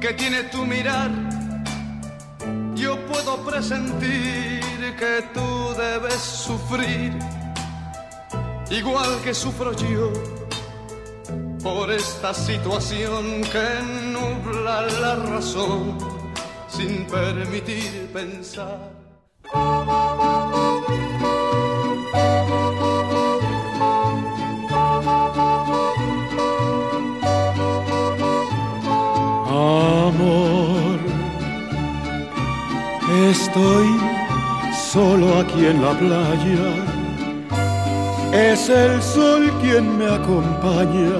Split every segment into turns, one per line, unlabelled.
que tiene tu mirar, yo puedo presentir que tú debes sufrir, igual que sufro yo, por esta situación que nubla la razón sin permitir pensar.
Estoy solo aquí en la playa. Es el sol quien me acompaña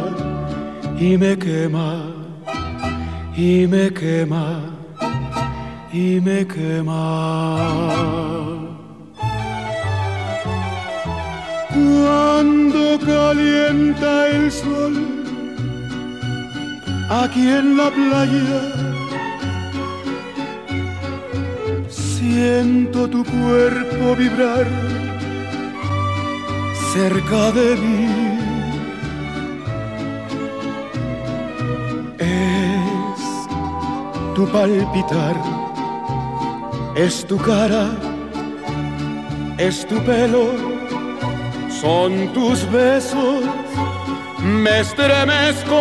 y me quema, y me quema, y me quema. Cuando calienta el sol aquí en la playa. Siento tu cuerpo vibrar cerca de mí. Es tu palpitar, es tu cara, es tu pelo, son tus besos, me estremezco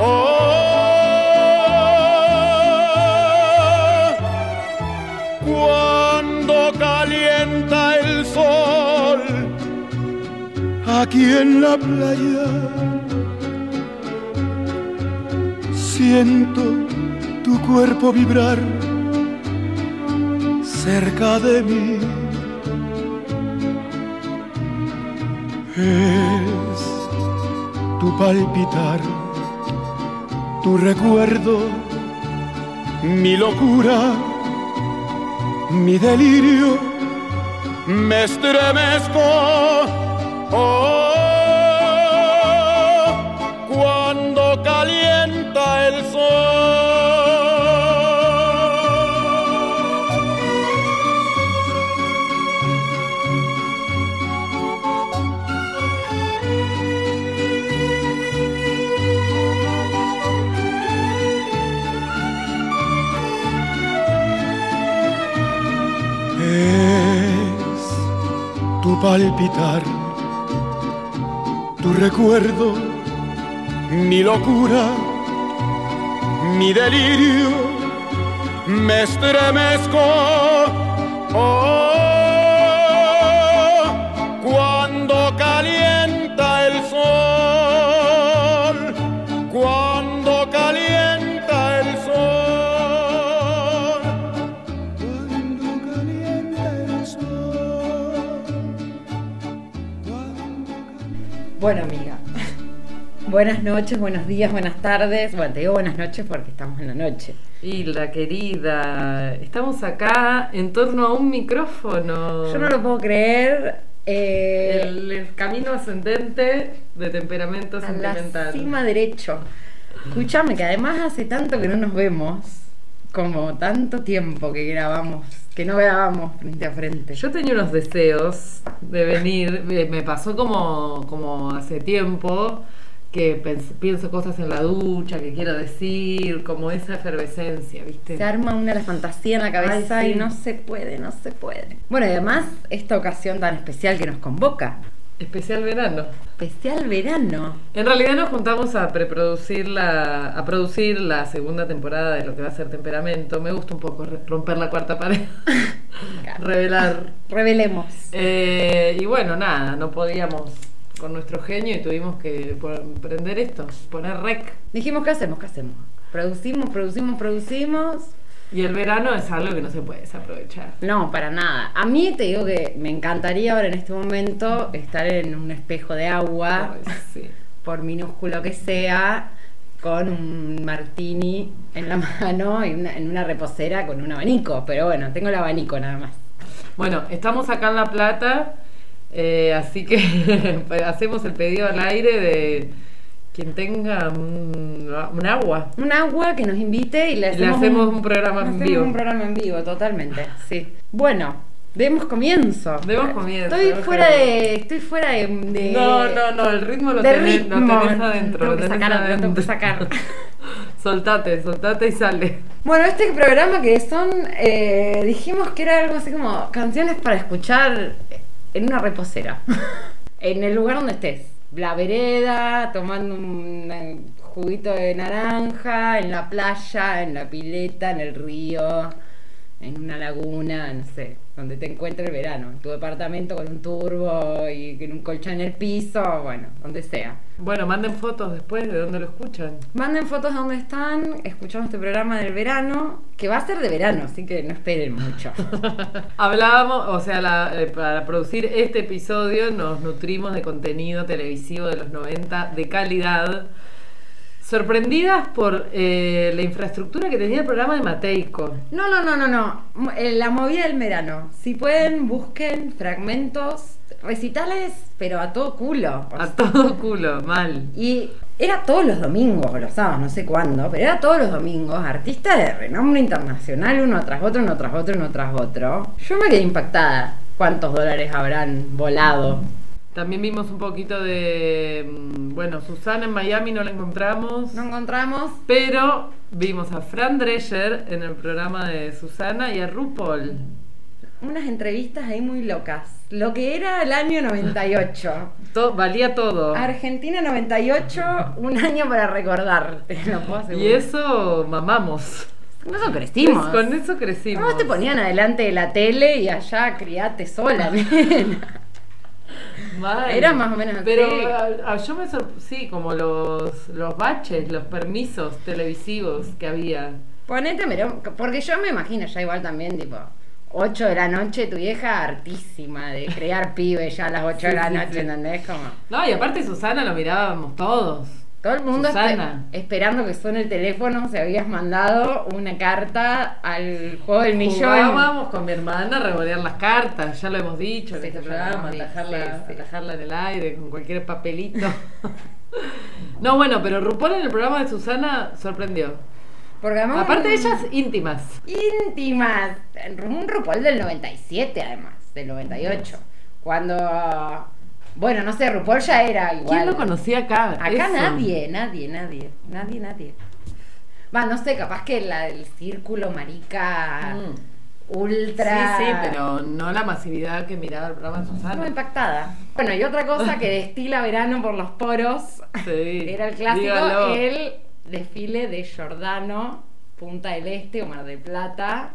Oh, aquí en la playa, siento tu cuerpo vibrar cerca de mí. Es tu palpitar tu recuerdo, mi locura, mi delirio, me estremezco. Oh, cuando calienta el sol. palpitar, tu recuerdo, mi locura, mi delirio, me estremezco.
Buenas noches, buenos días, buenas tardes. Bueno, te digo buenas noches porque estamos en la noche.
Hilda, querida, estamos acá en torno a un micrófono.
Yo no lo puedo creer. eh,
el, el camino ascendente de temperamento
a la
sentimental.
cima derecho. Escúchame, que además hace tanto que no nos vemos.
como tanto tiempo que grabamos, que no grabamos frente a frente.
Yo tenía unos deseos de venir, me me pasó como, como hace tiempo que pienso cosas en la ducha, que quiero decir, como esa efervescencia, ¿viste?
Se arma una la fantasía en la cabeza
Ay, sí.
y no se puede, no se puede. Bueno, y además, esta ocasión tan especial que nos convoca.
Especial verano.
Especial verano.
En realidad nos juntamos a preproducir la, a producir la segunda temporada de lo que va a ser Temperamento. Me gusta un poco romper la cuarta pared, revelar.
Revelemos.
Eh, y bueno, nada, no podíamos con nuestro genio y tuvimos que prender esto, poner rec.
Dijimos, ¿qué hacemos? ¿Qué hacemos? Producimos, producimos, producimos.
Y el verano es algo que no se puede desaprovechar.
No, para nada. A mí te digo que me encantaría ahora en este momento estar en un espejo de agua,
Ay, sí.
por minúsculo que sea, con un martini en la mano y una- en una reposera con un abanico. Pero bueno, tengo el abanico nada más.
Bueno, estamos acá en La Plata, eh, así que pues, hacemos el pedido al aire de quien tenga un, un agua.
Un agua que nos invite y le
Le
hacemos,
un programa en
hacemos
vivo.
un programa en vivo, totalmente. Sí. Bueno, demos comienzo.
Demos comienzo,
Estoy fuera de. Estoy fuera de. de-
No, no, no, el ritmo lo tenés,
ritmo.
lo tenés adentro.
Tengo que
tenés
sacar, lo tengo que
adentro.
sacar.
soltate, soltate y sale.
Bueno, este programa que son, eh, dijimos que era algo así como canciones para escuchar en una reposera, en el lugar donde estés, la vereda, tomando un juguito de naranja, en la playa, en la pileta, en el río, en una laguna, no sé, donde te encuentre el verano, en tu departamento con un turbo y con un colchón en el piso, bueno, donde sea.
Bueno, manden fotos después de dónde lo escuchan.
Manden fotos de dónde están, escuchamos este programa del verano, que va a ser de verano, así que no esperen mucho.
Hablábamos, o sea, la- eh, para producir este episodio nos nutrimos de contenido televisivo de los 90 de calidad, sorprendidas por eh, la infraestructura que tenía el programa de Mateico.
No, no, no, no, no. Eh, La movida del verano. Si pueden, busquen fragmentos, recitales, pero a todo culo.
A todo culo, mal.
Y era todos los domingos, o los sábados, no sé cuándo, pero era todos los domingos, artistas de renombre internacional, uno tras otro, uno tras otro, uno tras otro. Yo me quedé impactada. ¿Cuántos dólares habrán volado?
También vimos un poquito de, mm, bueno, Susana en Miami no la encontramos,
No encontramos.
pero vimos a Fran Drescher en el programa de Susana y a RuPaul.
Unas entrevistas ahí muy locas. Lo que era el año 98.
To- valía todo.
Argentina 98, un año para recordar. lo puedo.
Y eso mamamos.
Con eso crecimos.
Con eso crecimos.
¿Cómo te ponían adelante de la tele y allá criate sola, nena?
Mal.
Era más o menos así.
Pero a- a- yo me sí, como los, los baches, los permisos televisivos que había.
Ponete, pero- porque yo me imagino ya igual también, tipo, 8 de la noche, tu vieja hartísima de crear pibes ya a las 8 de la
sí,
noche,
sí.
¿entendés? Como
No, y aparte Susana lo mirábamos todos.
Todo el mundo espe-
Susana.
esperando que suene el teléfono, se habías mandado una carta al juego del millón.
Jugábamos con mi hermana a revolear las cartas, ya lo hemos dicho en
Sí,
este programa,
hemos dicho,
atajarla,
sí, sí.
atajarla en el aire con cualquier papelito. no, bueno, pero RuPaul en el programa de Susana sorprendió.
Porque además
Aparte de ellas íntimas.
íntimas. Un RuPaul del 97, además, del 98. Cuando. Bueno, no sé, RuPaul ya era igual.
¿Quién lo conocía acá?
Acá
Eso.
nadie, nadie, nadie. Nadie, nadie. Va, no sé, capaz que la del círculo marica
Mm.
ultra.
Sí, sí, pero no la masividad que miraba el programa Susana.
impactada. Bueno, y otra cosa que destila verano por los poros
Sí,
era el clásico,
dígalo.
el desfile de Giordano, Punta del Este o Mar del Plata.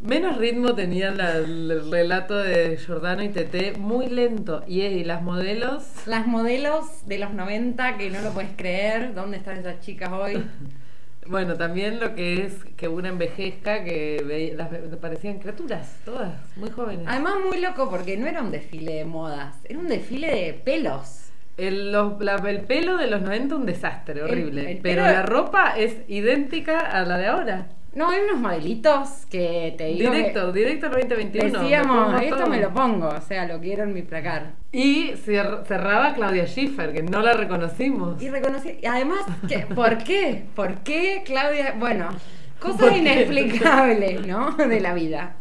Menos ritmo tenía la- el relato de Giordano y Tete, muy lento. Y, y las modelos,
Las modelos de los 90 que no lo puedes creer, ¿dónde están esas chicas hoy?
bueno, también lo que es que una envejezca, que las parecían criaturas, todas, muy jóvenes.
Además muy loco porque no era un desfile de modas, era un desfile de pelos.
El, los- la- el pelo de los 90 un desastre, horrible.
el
pero la ropa es idéntica a la de ahora.
No, hay unos modelitos que te digo que
Directo, directo al 2021. me
decíamos, esto
todo".
me lo pongo, o sea, lo quiero en mi placar.
Y cer- cerraba Claudia Schiffer, que no la reconocimos.
Y reconocí, y además, que, ¿por qué? ¿Por qué Claudia? Bueno, Cosas
¿Por qué?
inexplicables, ¿no? De la vida.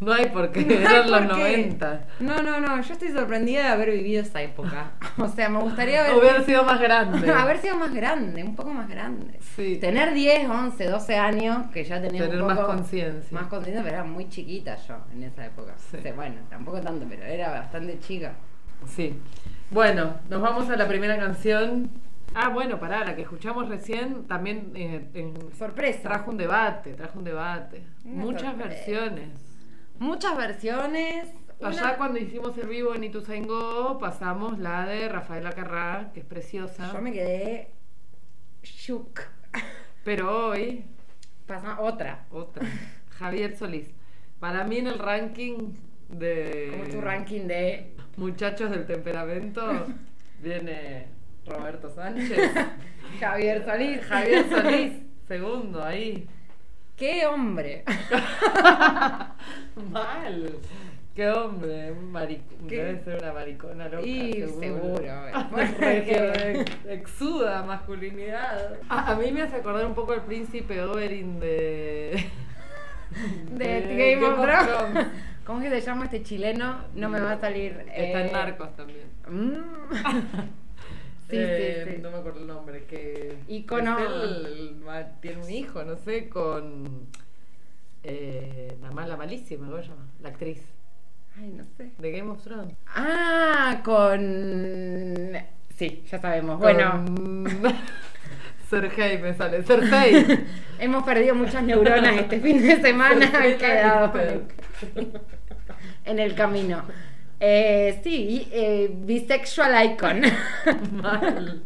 No hay por qué,
No
eran los
por qué.
90.
No, no, no, yo estoy sorprendida de haber vivido esa época. O sea, me gustaría haber,
Hubiera sido más grande.
haber sido más grande, un poco más grande.
Sí.
Tener 10, 11, 12 años, que ya tenía
Tener
un
más
poco
conciencia.
Más conciencia, pero era muy chiquita yo en esa época.
Sí.
O sea, bueno, tampoco tanto, pero era bastante chica.
Sí. Bueno, nos vamos a la primera canción. Ah, bueno, pará, la que escuchamos recién también eh, en-
Sorpresa.
trajo un debate, trajo un debate.
Una
Muchas
sorpresa.
versiones.
Muchas versiones.
Allá
Una-
cuando hicimos el vivo en Ituzaingó pasamos la de Rafaela Carrá, que es preciosa.
Yo me quedé shook.
Pero hoy,
Pasa otra.
otra. Javier Solís. Para mí en el ranking de
Como tu ranking de
muchachos del temperamento viene Roberto Sánchez.
Javier Solís.
Javier Solís, segundo ahí.
¡Qué hombre!
Mal. Qué hombre, un maric-
¿Qué?
debe ser una maricona loca.
Y seguro.
Ex- exuda masculinidad. A, a mí me hace acordar un poco el príncipe Oberyn de.
De Game of Thrones. ¿Cómo es que se llama este chileno? No me va a salir.
Está
eh,
en Narcos también.
mm. Sí,
Eh,
sí, sí.
No me acuerdo el nombre. Que el ma- tiene un hijo, no sé, con. Eh, la mala malísima, ¿cómo se llama? La actriz
Ay, no sé.
de Game of Thrones.
Ah, con. Sí, ya sabemos. Bueno,
Sergei me sale. Cersei.
hemos perdido muchas neuronas este fin de semana. Han quedado en el camino. Eh, sí, eh, bisexual icon.
Mal.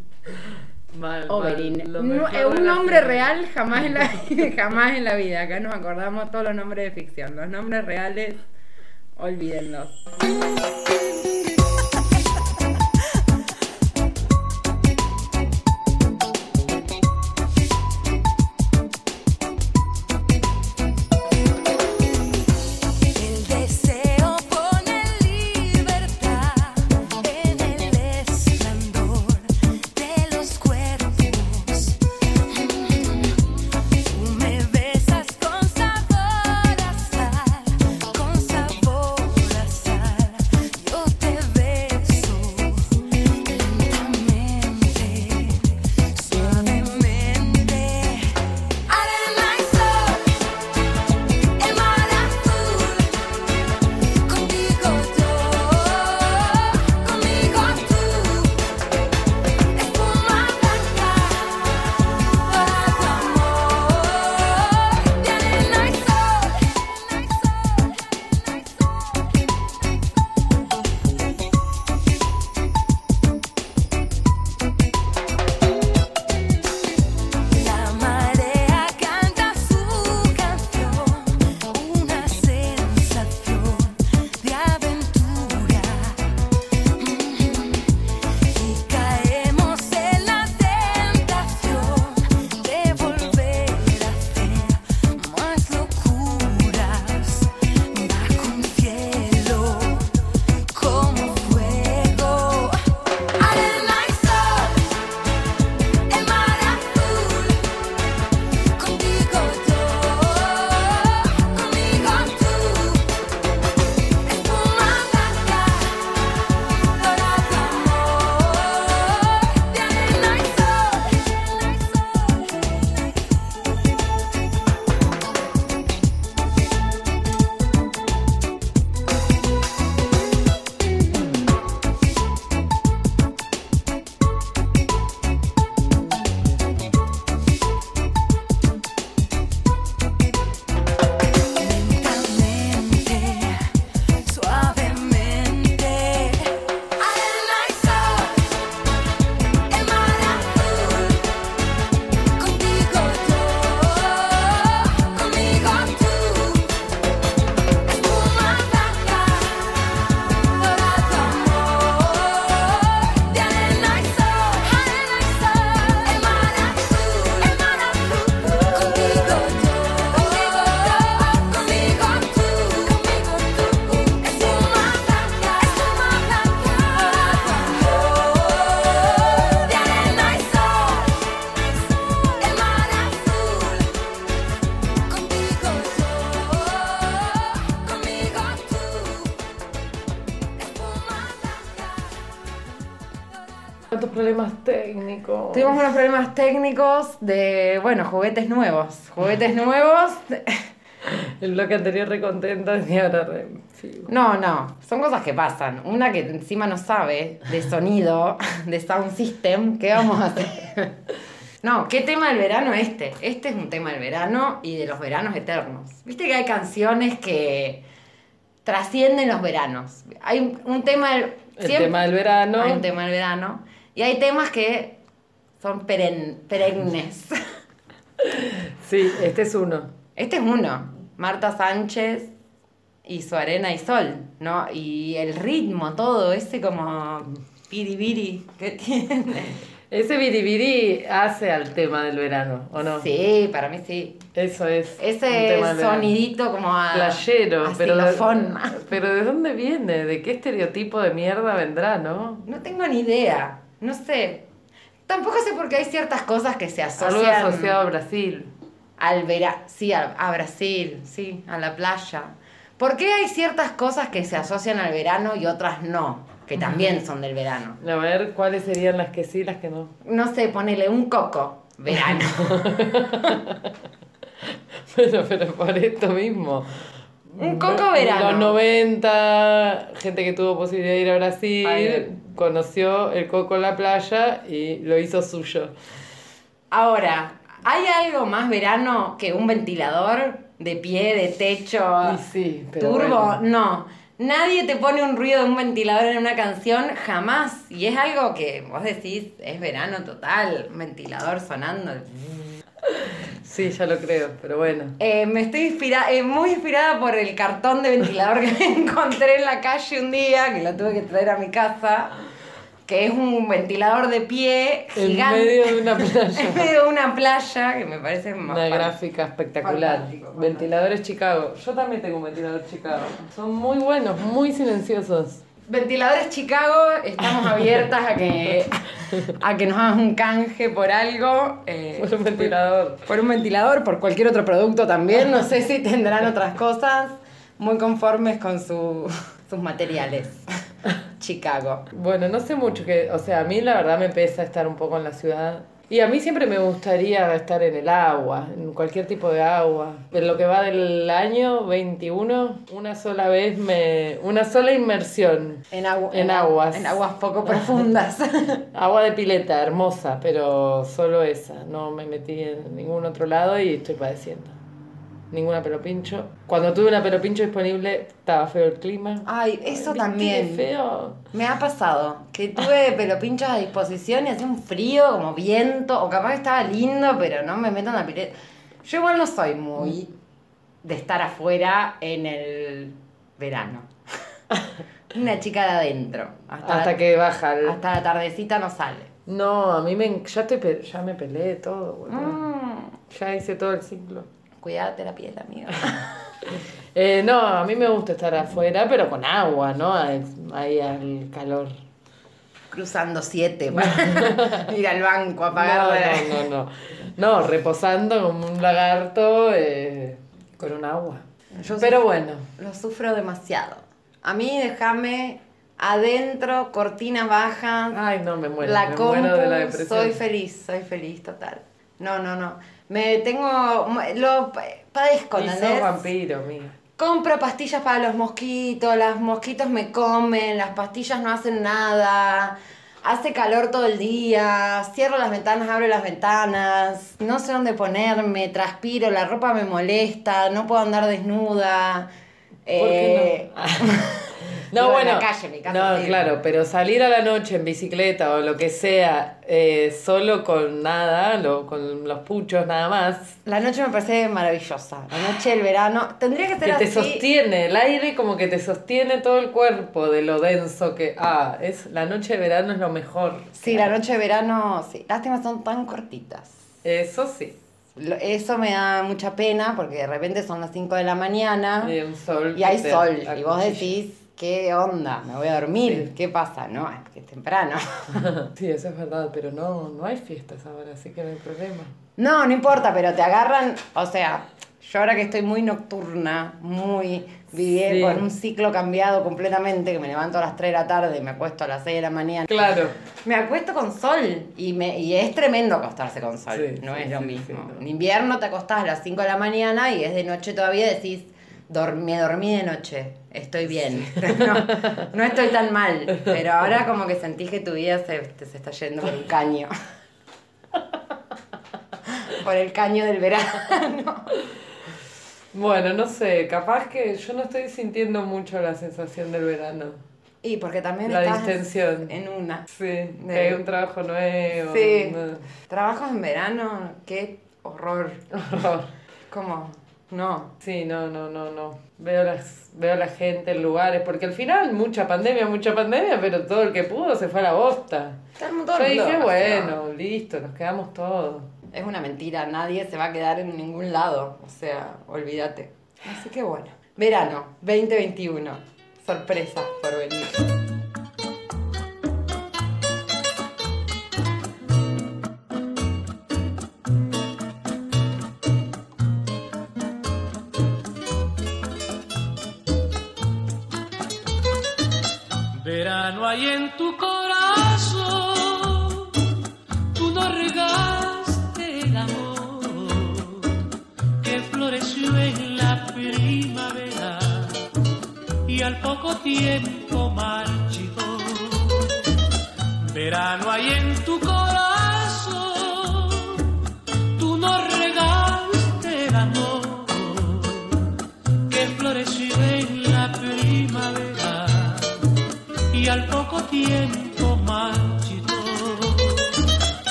Mal.
Oberyn. eh, un nombre real jamás en, la, jamás en la vida. Acá nos acordamos todos los nombres de ficción. Los nombres reales, olvídenlos. Tuvimos unos problemas técnicos de, bueno, juguetes nuevos. Juguetes nuevos.
El bloque anterior re contenta y ahora re... sí.
No, no, son cosas que pasan. Una que encima no sabe de sonido, de sound system, ¿qué vamos a hacer? No, ¿qué tema del verano este? Este es un tema del verano y de los veranos eternos. Viste que hay canciones que trascienden los veranos. Hay un- tema del...
El
siempre-
tema del verano.
Hay un tema del verano. Y hay temas que son peren- perennes.
Sí, este es uno.
Este es uno. Marta Sánchez y su arena y sol, ¿no? Y el ritmo, todo, ese como piribiri que tiene.
Ese biribiri hace al tema del verano, ¿o no?
Sí, para mí sí.
Eso es.
Ese sonidito como a.
Playero, pero, de-
xilofón.
pero ¿de dónde viene? ¿De qué estereotipo de mierda vendrá, no?
No tengo ni idea. No sé. Tampoco sé por qué hay ciertas cosas que se
Algo
asocian
asociado a Brasil.
al verano. Sí, a, a Brasil, sí, a la playa. ¿Por qué hay ciertas cosas que se asocian al verano y otras no? Que también son del verano.
A ver, ¿cuáles serían las que sí, las que no?
No sé, ponele un coco. Verano.
Pero, pero por esto mismo.
Un coco verano.
los 90, gente que tuvo posibilidad de ir a Brasil,
Ay.
conoció el coco en la playa y lo hizo suyo.
Ahora, ¿hay algo más verano que un ventilador de pie, de techo,
sí, pero
turbo?
bueno.
No. Nadie te pone un ruido de un ventilador en una canción jamás. Y es algo que vos decís, es verano total, un ventilador sonando.
Sí, ya lo creo, pero bueno.
Eh, me estoy inspira eh, muy inspirada por el cartón de ventilador que encontré en la calle un día, que lo tuve que traer a mi casa, que es un ventilador de pie
En
gigante.
medio de una playa.
en medio de una playa, que me parece más
Una gráfica espectacular.
Fantástico, fantástico.
Ventiladores Chicago. Yo también tengo un ventilador Chicago. Son muy buenos, muy silenciosos.
Ventiladores Chicago, estamos abiertas a que, a que nos hagas un canje por algo. eh,
Por un ventilador.
Por un ventilador, por cualquier otro producto también. No sé si tendrán otras cosas. Muy conformes con su- sus materiales. Chicago.
Bueno, no sé mucho que, o sea, a mí la verdad me pesa estar un poco en la ciudad. Y a mí siempre me gustaría estar en el agua, en cualquier tipo de agua. En lo que va del año 21, una sola vez me. Una sola inmersión.
En, agu-
En aguas.
En aguas poco profundas.
Agua de pileta, hermosa, pero solo esa. No me metí en ningún otro lado y estoy padeciendo. Ninguna pelo pincho. Cuando tuve una pelo pincho disponible, estaba feo el clima.
Ay, eso
¿Viste qué
también.
feo.
Me ha pasado que tuve pelo pinchos a disposición y hacía un frío, como viento, o capaz que estaba lindo, pero no me meto en la pileta. Yo igual no soy muy de estar afuera en el verano. Una chica de adentro. Hasta,
Hasta
la,
que baja el...
hasta la tardecita no sale.
No, a mí me... Ya, estoy ya me peleé todo.
Mm,
Ya hice todo el ciclo.
Cuídate la piel, amiga.
Eh, no, a mí me gusta estar afuera, pero con agua, ¿no? Ahí al calor.
Cruzando siete para ir al banco a pagar.
No,
la-
no, no, no. No, reposando como un lagarto eh, con un agua.
Yo
Pero bueno,
Lo sufro demasiado. A mí déjame adentro, cortinas bajas.
ay no, me muero.
la
me
compu,
muero de la depresión.
soy feliz, soy feliz total. No, no, no. Me tengo. Lo pa- padezco,
Y sos vampiro, amiga.
Compro pastillas para los mosquitos, los mosquitos me comen, las pastillas no hacen nada. Hace calor todo el día, cierro las ventanas, abro las ventanas, no sé dónde ponerme, transpiro, la ropa me molesta, no puedo andar desnuda.
¿Por qué
Eh,
No,
en
bueno.
la calle, mi casa
no,
sí.
claro, pero salir a la noche en bicicleta o lo que sea, eh, solo con nada, lo- con los puchos nada más,
La noche me parece maravillosa. La noche del verano. Tendría que ser
que te sostiene, el aire como que te sostiene todo el cuerpo de lo denso que, ah, es la noche de verano es lo mejor.
Sí, la noche de verano, sí. Lástima, son tan cortitas.
Eso sí.
Eso me da mucha pena porque de repente son las 5 de la mañana
Y un sol.
y hay sol. Y vos decís, ¿qué onda? Me voy a dormir. ¿Qué pasa? No, es que es temprano.
Sí, eso es verdad, pero no, no hay fiestas ahora, así que no hay problema.
No, no importa, pero te agarran, o sea,
Yo ahora que estoy muy nocturna, muy viví
Sí.
con un ciclo cambiado completamente, que me levanto a las 3 de la tarde, me acuesto a las 6 de la mañana.
Claro.
Me acuesto con sol y, me, y es tremendo acostarse con sol,
Sí,
no
sí,
es lo mismo. En invierno te acostás a las 5 de la mañana y es de noche todavía decís, "Dor- me dormí de noche, estoy bien. No, no estoy tan mal, pero ahora como que sentís que tu vida se, se está yendo por un caño. Por el caño del verano.
Bueno, no sé, capaz que yo no estoy sintiendo mucho la sensación del verano.
Y porque también
La
estás
distensión.
en una.
Sí, que hay un trabajo nuevo.
Sí.
no.
Trabajos en verano, qué horror.
Horror.
Como, no.
Sí, no, no, no, no. Veo las, veo la gente en lugares, porque al final mucha pandemia, mucha pandemia, pero todo el que pudo se fue a la bosta.
Todo el mundo
Yo dije, bueno, listo, nos quedamos todos.
Es una mentira, nadie se va a quedar en ningún lado. O sea, olvídate. Así que bueno. Verano 2021. Sorpresas por venir.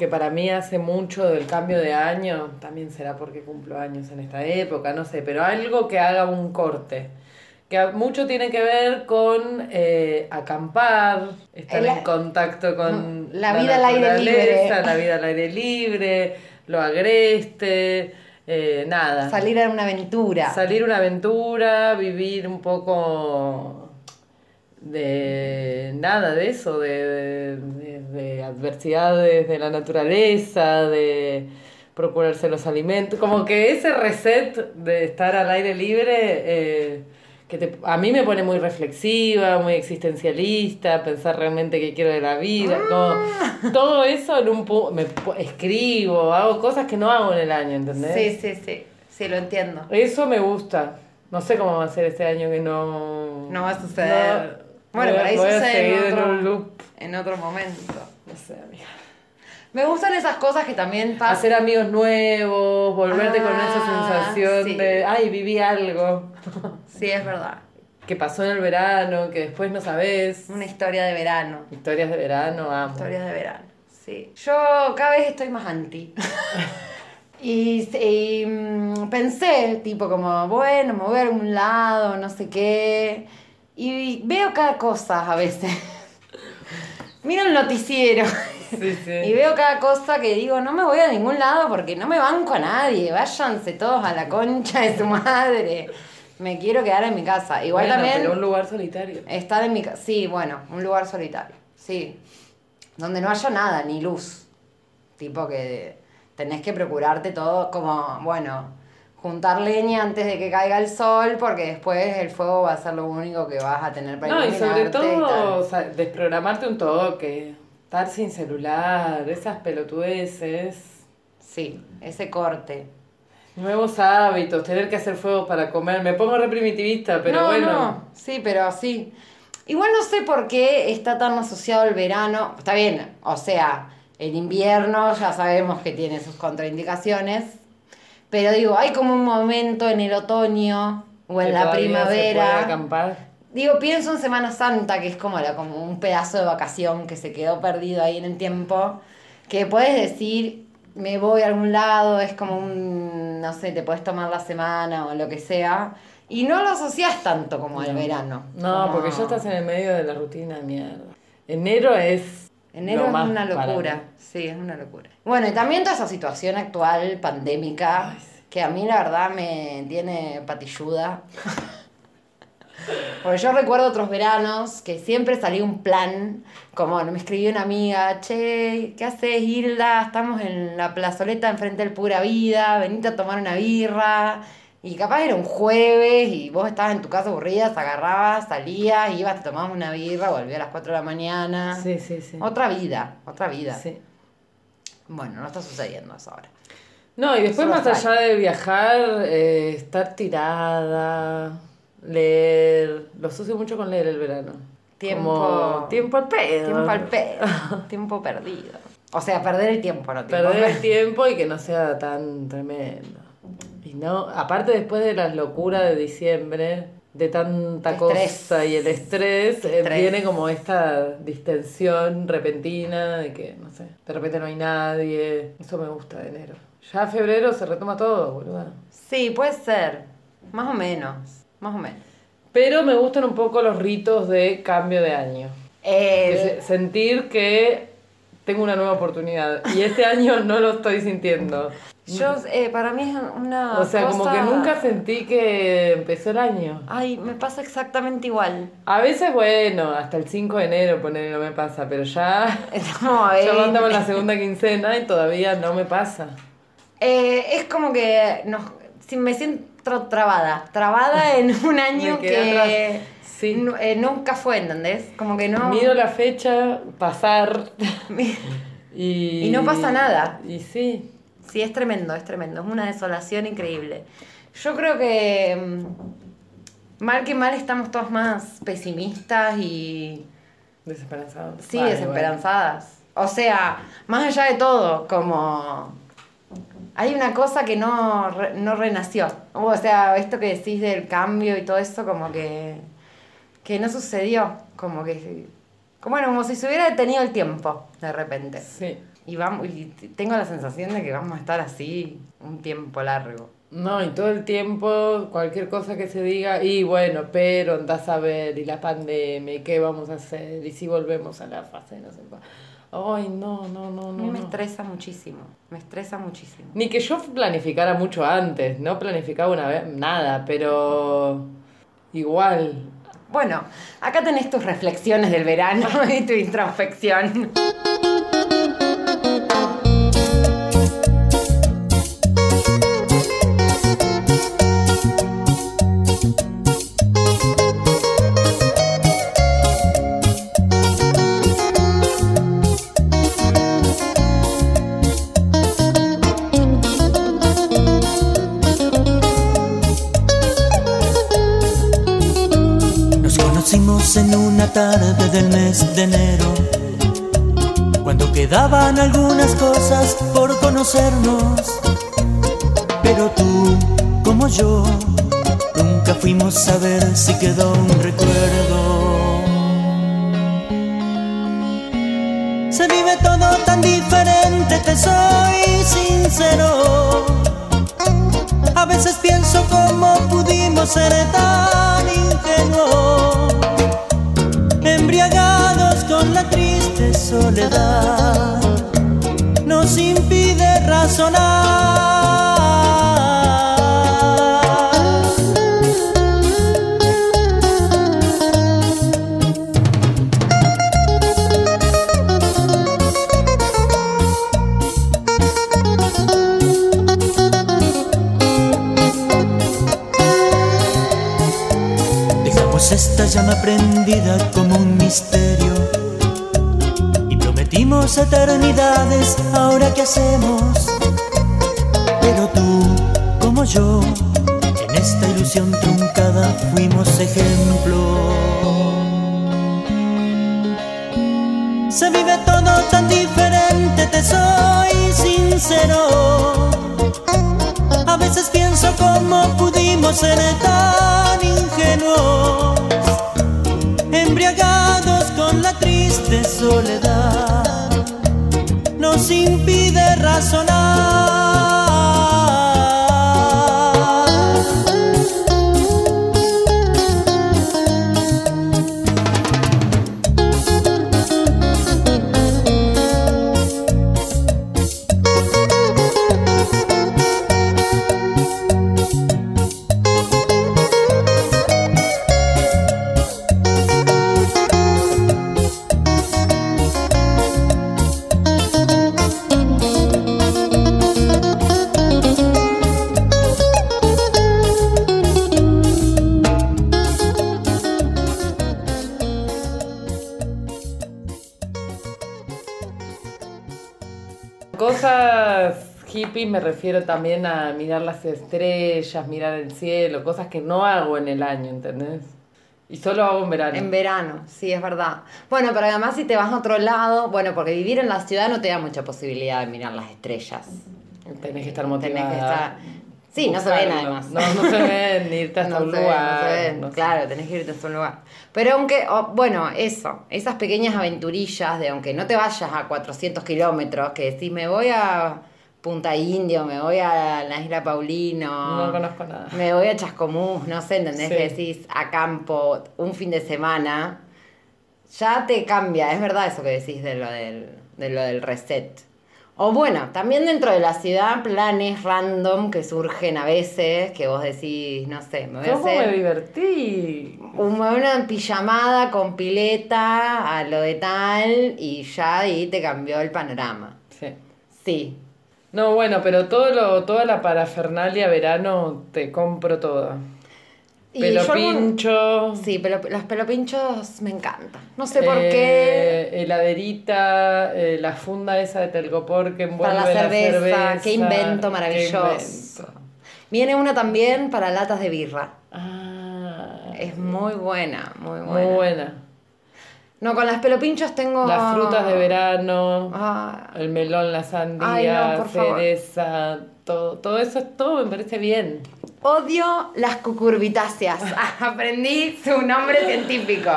Verano que
para mí hace mucho del cambio de año. También será porque cumplo años en esta época, no sé, pero algo que haga un corte. Que a- mucho tiene que ver con eh, acampar, estar
El-
en contacto con
La vida al aire libre.
La vida al aire libre, lo agreste, eh, nada.
Salir a una aventura.
Salir una aventura, vivir un poco de nada de eso, de, de- de adversidades de la naturaleza, de procurarse los alimentos, como que ese reset de estar al aire libre eh, que te- a mí me pone muy reflexiva, muy existencialista, pensar realmente qué quiero de la vida, como todo eso en un pu- me escribo, hago cosas que no hago en el año, ¿entendés?
Sí, sí, sí. Sí, lo entiendo.
Eso me gusta. No sé cómo va a ser este año que no.
No va a suceder.
No.
Bueno, por ahí
voy
sucede en
en
otro,
un loop.
en otro momento.
No sé, amiga.
Me gustan esas cosas que también pasan.
Hacer amigos nuevos, volverte con esa
Ah,
sensación
sí.
de, ay, viví algo
Sí, es verdad.
que pasó en el verano, que después no sabes.
Una historia de verano.
Historias de verano, amo.
Historias de verano. Sí. Yo cada vez estoy más anti. y y, mm, pensé, tipo, como, bueno, a algún lado, no sé qué.
Y veo cada cosa a veces. Miro el noticiero.
Sí, sí.
Y veo cada cosa que digo, no me voy a ningún lado porque no me banco a nadie. Váyanse todos a la concha de su madre. Me quiero quedar en mi casa. Igual
Bueno,
también
Pero un lugar solitario.
estar en mi casa. Sí, bueno, un lugar solitario. Sí. Donde no haya nada, ni luz. Tipo que tenés que procurarte todo como, bueno, juntar leña antes de que caiga el sol porque después el fuego va a ser lo único que vas a tener para
No, y sobre
y
todo, o sea, desprogramarte un toque. Estar sin celular, esas pelotudeces.
Sí, ese corte.
Nuevos hábitos, tener que hacer fuego para comer. Me pongo reprimitivista, pero
no,
bueno.
no, sí, pero sí. Igual no sé por qué está tan asociado el verano. Está bien, o sea, el invierno ya sabemos que tiene sus contraindicaciones. Pero digo, hay como un momento en el otoño o en
que
la
todavía se puede
primavera.
acampar.
Digo, pienso en Semana Santa, que es como, la, como un pedazo de vacación que se quedó perdido ahí en el tiempo. Que puedes decir, me voy a algún lado, es como un, no sé, te puedes tomar la semana o lo que sea. Y no lo asocias tanto como al verano.
No,
Como-
porque ya estás en el medio de la rutina de mierda. Enero es.
Enero es una locura. Sí, es una locura. Bueno, y también toda esa situación actual, pandémica,
Ay, sí.
que a mí la verdad me tiene patilluda. Porque yo recuerdo otros veranos que siempre salía un plan, como me escribió una amiga, che, ¿qué haces Hilda? Estamos en la plazoleta enfrente del Pura Vida, venite a tomar una birra. Y capaz era un jueves y vos estabas en tu casa aburrida, te agarrabas, salías, ibas, te tomabas una birra, volvías a las 4 de la mañana.
Sí, sí, sí.
Otra vida, otra vida.
Sí.
Bueno, no está sucediendo eso ahora.
No, y después
Solo
más allá de viajar, eh, estar tirada, leer. Lo asocio mucho con leer el verano.
Tiempo-
Como tiempo al pedo.
Tiempo al pedo, tiempo perdido. O sea, perder el tiempo, no tiempo
Perder el tiempo y que no sea tan tremendo. Y no, aparte después de las locuras de diciembre, de tanta
Estrés.
cosa y el estrés, eh,
Estrés.
viene como esta distensión repentina de que, no sé, de repente no hay nadie. Eso me gusta de enero. Ya febrero se retoma todo, boludo.
Sí, puede ser. Más o menos. Más o menos.
Pero me gustan un poco los ritos de cambio de año. Se- sentir que tengo una nueva oportunidad. Y este año no lo estoy sintiendo.
Yo, eh, para mí es una.
O sea, como que nunca sentí que empezó el año.
Ay, me pasa exactamente igual.
A veces, bueno, hasta el 5 de enero, poner no me pasa, pero ya,
Estamos a
ya
ver.
estamos en la segunda quincena y todavía no me pasa.
Eh, es como que nos, si me siento trabada. Trabada en un año que
Sí.
eh, nunca fue, ¿entendés? Como que no.
Miro la fecha, pasar y...
Y no pasa nada.
Y sí,
Sí, es tremendo, es tremendo. Es una desolación increíble. Yo creo que mm, mal que mal estamos todos más pesimistas y
desesperanzado.
sí,
Vale,
desesperanzadas. O sea, más allá de todo, como hay una cosa que no, no renació. O sea, esto que decís del cambio y todo eso, como que, que no sucedió. Como que, como, bueno, como si se hubiera detenido el tiempo de repente.
Sí.
Y, vamos, y tengo la sensación de que vamos a estar así un tiempo largo.
No, y todo el tiempo, cualquier cosa que se diga, y bueno, pero andás a ver, y la pandemia, y qué vamos a hacer, y si volvemos a la fase, no sé cuál. Ay, no, no, no,
A
no.
mí me
no.
estresa muchísimo, me estresa muchísimo.
Ni que yo planificara mucho antes, no planificaba una vez nada, pero igual.
Bueno, acá tenés tus reflexiones del verano y tu introspección.
Tarde del mes de enero, cuando quedaban algunas cosas por conocernos. Pero tú, como yo, nunca fuimos a ver si quedó un recuerdo. Se vive todo tan diferente, te soy sincero. A veces pienso cómo pudimos ser tan ingenuos, soledad, nos impide razonar. Dejamos esta llama prendida como un misterio prometimos eternidades. Ahora qué hacemos? Pero tú, como yo, en esta ilusión truncada fuimos ejemplo. Se vive todo tan diferente, te soy sincero. A veces pienso cómo pudimos ser tan ingenuos, embriagados con la triste soledad, nos impide razonar.
Me refiero también a mirar las estrellas, mirar el cielo, cosas que no hago en el año, ¿entendés? Y solo hago en verano.
En verano, sí, es verdad. Bueno, pero además si te vas a otro lado, bueno, porque vivir en la ciudad no te da mucha posibilidad de mirar las estrellas.
Tenés que estar
Tenés
motivada.
que estar... Sí, no se ven además.
No, no se ven, ni irte hasta
No
un
ven,
lugar.
no se ven.
no.
Claro, tenés que irte hasta un lugar. Pero aunque, oh, bueno, eso, esas pequeñas aventurillas de aunque no te vayas a 400 kilómetros, que decís, me voy a Punta Indio, me voy a la isla Paulino.
No conozco nada.
Me voy a Chascomús, no sé, ¿entendés?
Sí.
Que decís a campo un fin de semana, ya te cambia, es verdad eso que decís de lo del, de lo del reset. O bueno, también dentro de la ciudad, planes random que surgen a veces, que vos decís, no sé, me voy a
¿Cómo me divertí?
un- una pijamada con pileta a lo de tal y ya ahí te cambió el panorama.
Sí.
Sí,
No, bueno, pero todo lo, toda la parafernalia verano te compro toda.
Y
Pelo pincho.
Sí, pero los pelopinchos me encantan. No sé por
eh,
qué.
Heladerita, eh, la funda esa de telgopor que envuelve
Para la cerveza,
cerveza.
qué invento
qué
maravilloso.
invento.
Viene uno también para latas de birra.
Ah,
Es muy buena, muy buena.
muy buena.
No, con las pelopinchos tengo.
Las frutas de verano,
Ah,
el melón, la sandía,
Ay, no, por favor.
cereza, todo, todo eso, todo me parece bien.
odio las cucurbitáceas. Aprendí su nombre científico.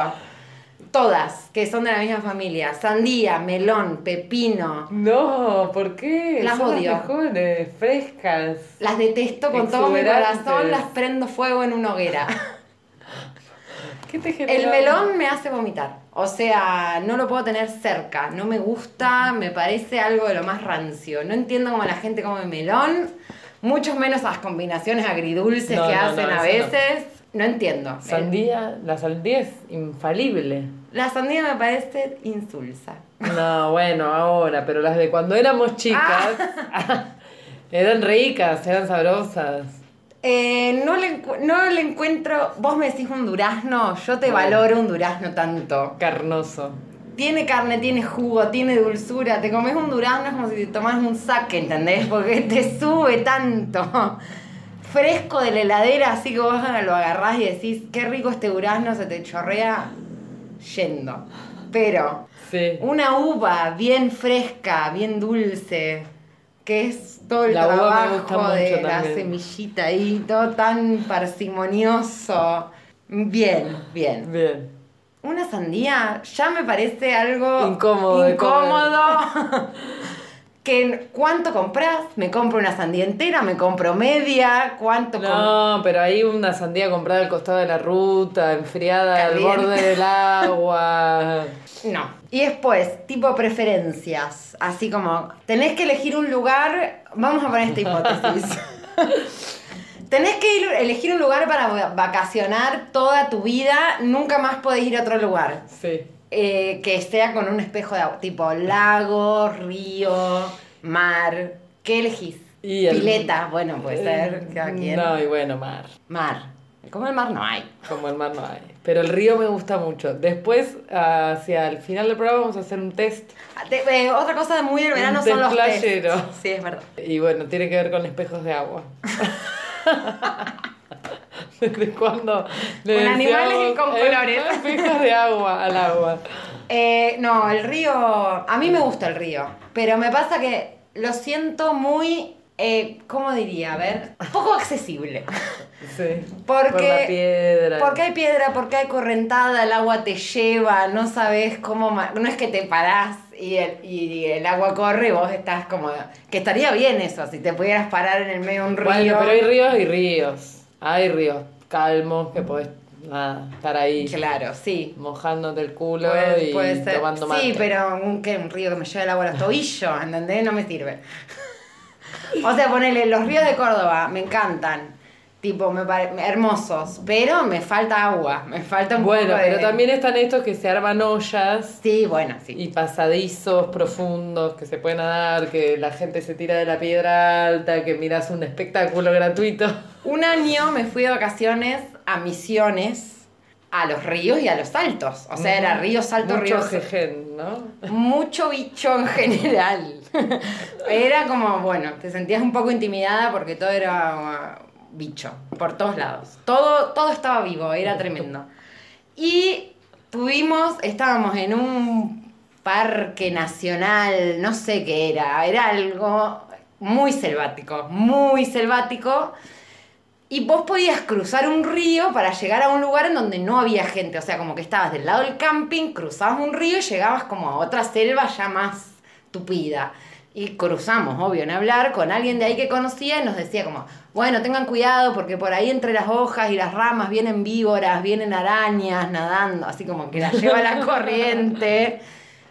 Todas, que son de la misma familia. Sandía, melón, pepino.
No, ¿por qué?
Las
Son
odio.
las mejores, frescas.
Las detesto con todo mi corazón, las prendo fuego en una hoguera.
¿Qué te genera?
El melón me hace vomitar. O sea, no lo puedo tener cerca. No me gusta, me parece algo de lo más rancio. No entiendo cómo la gente come melón. Mucho menos las combinaciones agridulces
No,
que
no, no,
hacen a veces. No, entiendo.
Sandía, la sandía es infalible.
La sandía me parece insulsa.
No, bueno, ahora, pero las de cuando éramos chicas eran ricas, eran sabrosas.
Eh, no, le, no le encuentro. Vos me decís un durazno, yo te valoro un durazno tanto.
Carnoso.
Tiene carne, tiene jugo, tiene dulzura. Te comes un durazno es como si te tomas un saque, ¿entendés? Porque te sube tanto. Fresco de la heladera, así que vos lo agarrás y decís, qué rico este durazno, se te chorrea yendo. Pero
Sí.
una uva bien fresca, bien dulce, que es todo el
La
trabajo de la
también.
semillita ahí, todo tan parsimonioso. Bien, bien.
Bien.
Una sandía ya me parece algo
Incómodo
incómodo. que ¿cuánto compras? Me compro una sandía entera, me compro media, ¿cuánto
No, pero ahí una sandía comprada al costado de la ruta, enfriada al borde del agua.
No. Y después, tipo preferencias. Así como, tenés que elegir un lugar. Vamos a poner esta hipótesis. tenés que ir, elegir un lugar para va- vacacionar toda tu vida. Nunca más podés ir a otro lugar.
Sí.
Eh, que sea con un espejo de agua. Tipo lago, río, mar. ¿Qué elegís?
Y el-
Pileta, bueno, puede ser. Cada quien.
No, y bueno, mar.
Mar. Como el mar no hay.
Como el mar no hay. Pero el río me gusta mucho. Después, hacia el final del programa, vamos a hacer un test.
Ah, eh, otra cosa muy del verano
Un
son los
playero.
Sí, es verdad.
Y bueno, tiene que ver con espejos de agua. ¿Desde cuándo? le
Con animales con
eh,
colores.
Espejos de agua al agua.
Eh, no, el río. A mí me gusta el río. Pero me pasa que lo siento muy. Eh, ¿Cómo diría? A ver. Poco accesible.
Sí.
Porque,
Por la piedra.
Porque hay piedra, porque hay correntada, el agua te lleva, no sabes cómo. No es que te parás y el, y el agua corre y vos estás como. Que estaría bien eso, si te pudieras parar en el medio de un río.
Bueno, pero hay ríos y ríos. Hay ríos calmos que podés nada, estar ahí
Claro, sí.
mojándote el culo
Puede,
y
puede ser.
tomando mate.
Sí, pero un, ¿qué? un río que me lleve el agua a los tobillos, ¿entendés? No me sirve. O sea, ponele, los ríos de Córdoba me encantan. Tipo, me pare- hermosos. Pero me falta agua. Me falta un
Bueno,
poco de...
pero también están estos que se arman ollas
Sí, bueno, sí.
y pasadizos profundos que se pueden nadar, que la gente se tira de la piedra alta, que miras un espectáculo gratuito.
Un año me fui de vacaciones a Misiones, a los ríos y a los saltos. O sea, era río, salto,
Mucho
río,
jejen, ¿no?
mucho bicho en general. Era como, bueno, te sentías un poco intimidada porque todo era bicho, por todos lados. Todo, todo estaba vivo, era tremendo. Y tuvimos, estábamos en un parque nacional, no sé qué era, era algo muy selvático, muy selvático. Y vos podías cruzar un río para llegar a un lugar en donde no había gente. O sea, como que estabas del lado del camping, cruzabas un río y llegabas como a otra selva ya más tupida. Y cruzamos, obvio, en hablar con alguien de ahí que conocía y nos decía como, bueno, tengan cuidado porque por ahí entre las hojas y las ramas vienen víboras, vienen arañas nadando, así como que las lleva la corriente.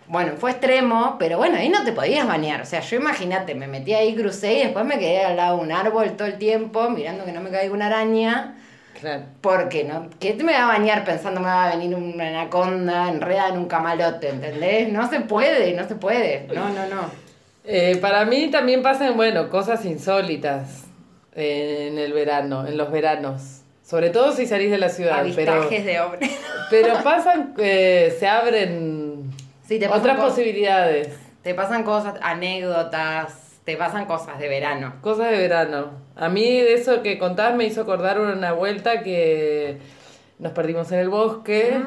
Bueno, fue extremo, pero bueno, ahí no te podías bañar. O sea, yo imagínate, me metí ahí, crucé y después me quedé al lado de un árbol todo el tiempo, mirando que no me caiga una araña.
Claro.
Porque no, ¿qué te me va a bañar pensando me va a venir una anaconda enredada en un camalote, ¿entendés? No se puede, no se puede. No, no, no.
Eh, para mí también pasan, bueno, cosas insólitas en el verano, en los veranos. Sobre todo si salís de la ciudad. Pero,
Avistajes de hombres.
pero pasan que se abren
Sí, te pasan
otras posibilidades.
Te pasan cosas, anécdotas, te pasan cosas de verano.
Cosas de verano. A mí de eso que contás me hizo acordar una vuelta que nos perdimos en el bosque,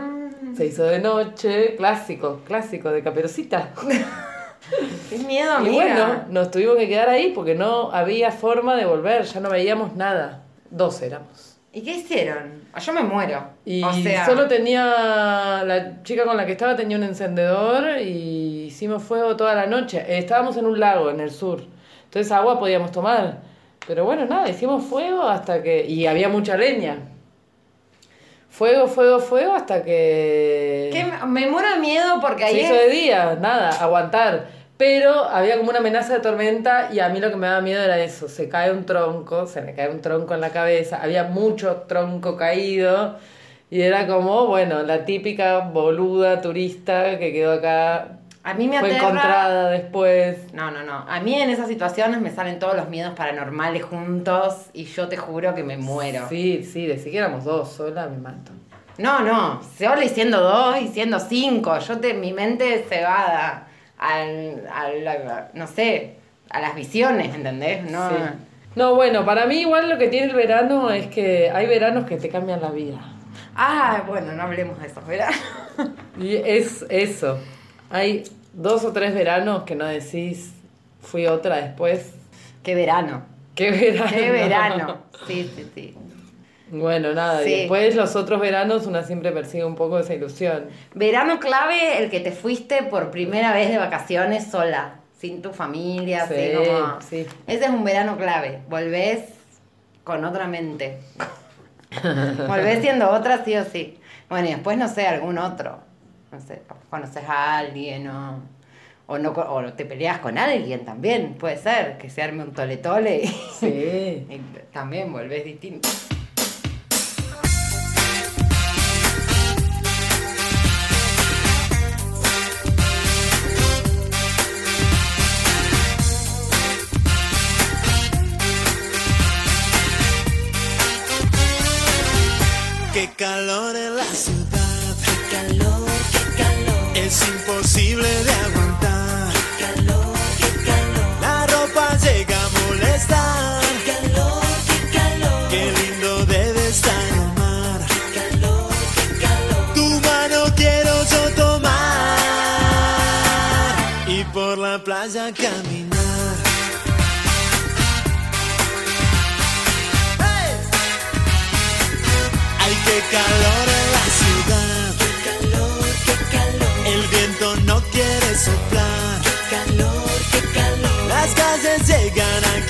Mm.
se hizo de noche, clásico, clásico de caperucita.
Qué miedo,
Y
amiga.
bueno, nos tuvimos que quedar ahí porque no había forma de volver, ya no veíamos nada. Dos éramos.
¿Y qué hicieron? Ah, Yo me muero.
Y
o sea,
solo tenía, la chica con la que estaba tenía un encendedor y hicimos fuego toda la noche. Eh, Estábamos en un lago en el sur, entonces agua podíamos tomar. Pero bueno, nada, hicimos fuego hasta que... Y había mucha leña. Fuego, fuego, fuego hasta que...
me- muero de miedo porque
Se
ahí
hizo
es-
de día, nada, aguantar. Pero había como una amenaza de tormenta y a mí lo que me daba miedo era eso, se cae un tronco, se me cae un tronco en la cabeza, había mucho tronco caído y era como, bueno, la típica boluda turista que quedó acá,
a mí me
fue
aterra.
encontrada después.
No, no, no. A mí en esas situaciones me salen todos los miedos paranormales juntos y yo te juro que me muero.
Sí, sí, de que éramos dos, sola me mato.
No, no. Solo y siendo dos y siendo cinco. Yo te, mi mente se va al, al- no sé, a las visiones, ¿entendés? No.
Sí. No, bueno, para mí igual lo que tiene el verano es que hay veranos que te cambian la vida.
Ah, bueno, no hablemos de eso, ¿verdad?
Y es eso. Hay dos o tres veranos que no decís, fui otra después.
Qué verano.
¿Qué verano?
Qué verano. Sí, sí, sí.
Bueno, nada,
Sí.
y después los otros veranos una siempre persigue un poco esa ilusión.
Verano clave, el que te fuiste por primera vez de vacaciones sola. sin tu familia, así
Sí,
como...
sí.
Ese es un verano clave, volvés con otra mente. volvés siendo otra sí o sí. Bueno, y después, no sé, algún otro. No sé, conoces a alguien o, o, no, o te peleas con alguien también, puede ser, que se arme un tole-tole y,
Sí.
y también volvés distinto.
Qué calor en la ciudad,
Qué calor, qué calor,
es imposible de aguantar.
qué calor, qué calor,
La ropa llega a molestar.
qué calor, qué calor,
Qué lindo debe estar el mar.
qué calor, qué calor.
Tu mano quiero yo tomar y por la playa caminar. Calor en la ciudad.
Qué calor, qué calor,
El viento no quiere soplar.
qué calor, qué calor,
Las calles llegan a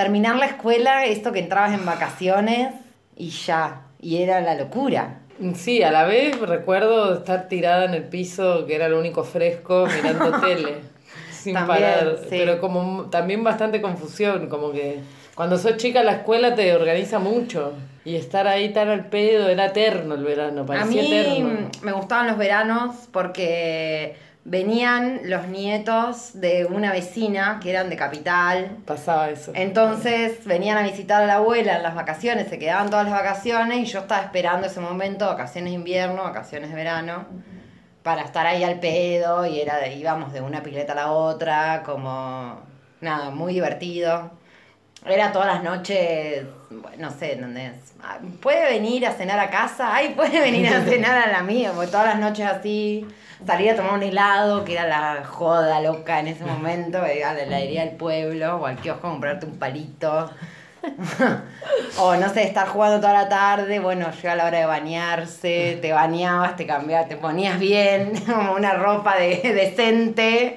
Terminar la escuela, esto que entrabas en vacaciones y ya. Y era la locura.
Sí, a la vez recuerdo estar tirada en el piso, que era lo único fresco, mirando tele. Sin
También,
parar.
sí.
Pero como también bastante confusión, como que cuando sos chica la escuela te organiza mucho. Y estar ahí tan al pedo era eterno el verano,
A
parecía
mí
eterno.
me gustaban los veranos porque venían los nietos de una vecina que eran de capital.
Pasaba eso.
Entonces venían a visitar a la abuela en las vacaciones, se quedaban todas las vacaciones y yo estaba esperando ese momento, vacaciones de invierno, vacaciones de verano, para estar ahí al pedo y era de, íbamos de una pileta a la otra, como nada, muy divertido. Era todas las noches, no sé, ¿entendés? Ah, ¿Puede venir a cenar a casa? Ay, puede venir a cenar a la mía, porque todas las noches así, salir a tomar un helado, que era la joda loca en ese momento, a la heladería del pueblo o al kiosco comprarte un palito. o no sé, estar jugando toda la tarde, bueno, llega la hora de bañarse, te bañabas, te cambiabas, te ponías bien, como una ropa de, decente,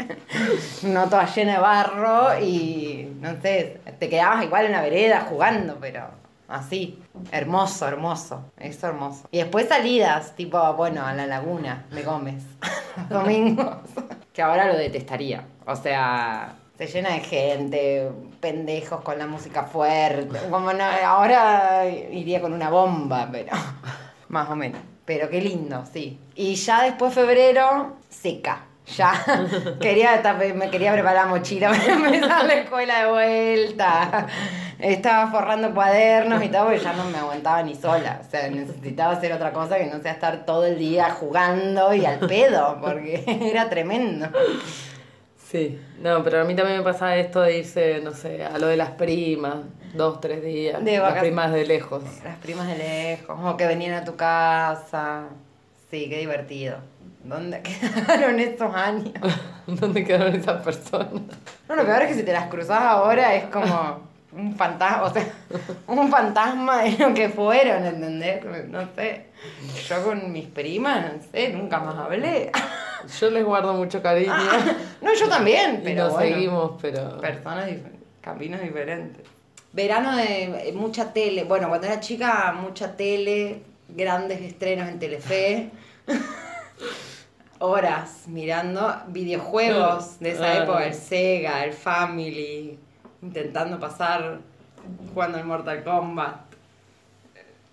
no toda llena de barro y no sé, te quedabas igual en la vereda jugando, pero así, hermoso, hermoso, eso hermoso. Y después salidas, tipo, bueno, a la laguna de Gómez, domingos, que ahora lo detestaría, o sea... Se llena de gente, pendejos con la música fuerte. Como no, ahora iría con una bomba, pero más o menos. Pero qué lindo, sí. Y ya después febrero, seca. Ya quería, me quería preparar la mochila para empezar la escuela de vuelta. Estaba forrando cuadernos y todo, porque ya no me aguantaba ni sola. O sea, necesitaba hacer otra cosa que no sea estar todo el día jugando y al pedo, porque era tremendo.
Sí, no, pero a mí también me pasa esto de irse, no sé, a lo de las primas, dos, tres días.
De
las primas de lejos.
Las primas de lejos, o que venían a tu casa. Sí, qué divertido. ¿Dónde quedaron estos años?
¿Dónde quedaron esas personas?
No, lo peor es que si te las cruzás ahora es como un fantasma, o sea, un fantasma de lo que fueron, ¿entendés? No sé. Yo con mis primas, no sé, nunca más hablé.
Yo les guardo mucho cariño.
No, yo también,
y
Ah, pero
nos
bueno,
seguimos, pero.
Personas diferentes, caminos diferentes. Verano de eh, mucha tele. Bueno, cuando era chica, mucha tele, grandes estrenos en Telefe. Horas mirando videojuegos de esa
Ah.
época, el Sega, el Family, intentando pasar jugando al Mortal Kombat.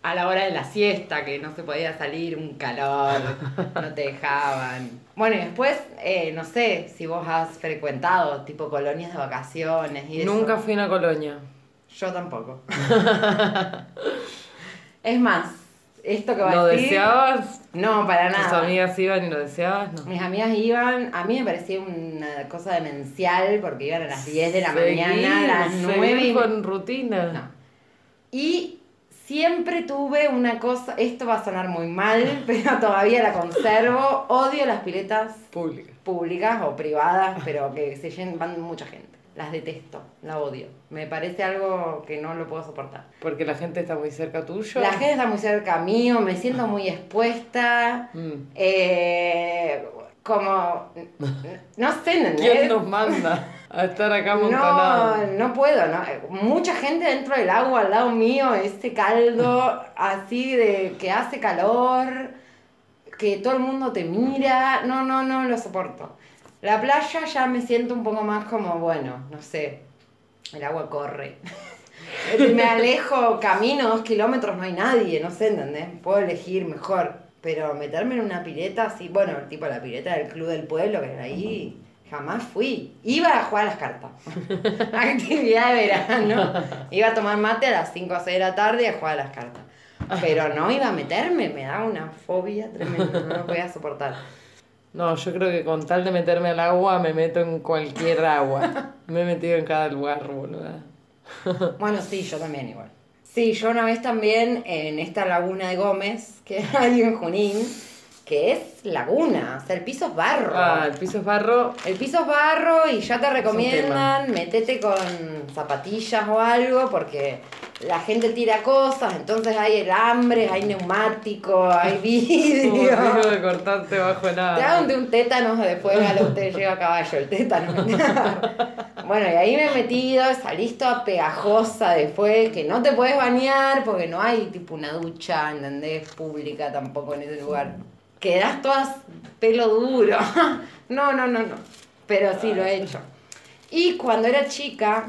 A la hora de la siesta, que no se podía salir, un calor, no te dejaban. Bueno, y después, eh, no sé si vos has frecuentado tipo colonias de vacaciones y eso.
Nunca fui a una colonia.
Yo tampoco. es más, esto que va
¿Lo
a decir.
deseabas?
No, para
¿Tus
nada.
amigas iban y lo deseabas? No.
Mis amigas iban, a mí me parecía una cosa demencial porque iban a las 10 de la
Seguir,
mañana, a las
seguir
9 y...
con rutina.
No. Y siempre tuve una cosa, esto va a sonar muy mal, pero todavía la conservo, odio las piletas
Pública.
públicas o privadas, pero que se llenan, van mucha gente. Las detesto, la odio. Me parece algo que no lo puedo soportar.
Porque la gente está muy cerca tuyo.
La gente está muy cerca mío, me siento muy expuesta.
Mm.
eh, como. No sé.
¿Quién nos manda a estar acá
No,
amontonados?
no puedo, ¿no? Mucha gente dentro del agua al lado mío, ese caldo así de que hace calor, que todo el mundo te mira. No, no, no lo soporto. La playa ya me siento un poco más como, bueno, no sé, el agua corre. me alejo, camino dos kilómetros, no hay nadie, no sé, ¿entendés? Puedo elegir mejor. Pero meterme en una pileta así, bueno, tipo la pileta del Club del Pueblo, que era ahí, jamás fui. Iba a jugar a las cartas. Actividad de verano. Iba a tomar mate a las 5 o 6 de la tarde y a jugar a las cartas. Pero no iba a meterme, me daba una fobia tremenda, no lo podía soportar.
No, yo creo que con tal de meterme al agua, me meto en cualquier agua. me he metido en cada lugar, boluda.
Bueno, sí, yo también igual. Sí, yo una vez también en esta laguna de Gómez, que hay en Junín, que es laguna, o sea, el piso es barro.
Ah, el piso es barro.
El piso es barro y ya te recomiendan metete con zapatillas o algo porque la gente tira cosas, entonces hay alambres, hay neumáticos, hay vidrio.
de cortarte bajo el
Te hagan de un tétanos después a lo usted llega a caballo, el tétano. bueno, y ahí me he metido, salís toda pegajosa después, que no te puedes bañar porque no hay tipo una ducha, ¿entendés? Pública tampoco en ese lugar. Quedás todas pelo duro. no, no, no, no. Pero sí lo he hecho. Y cuando era chica,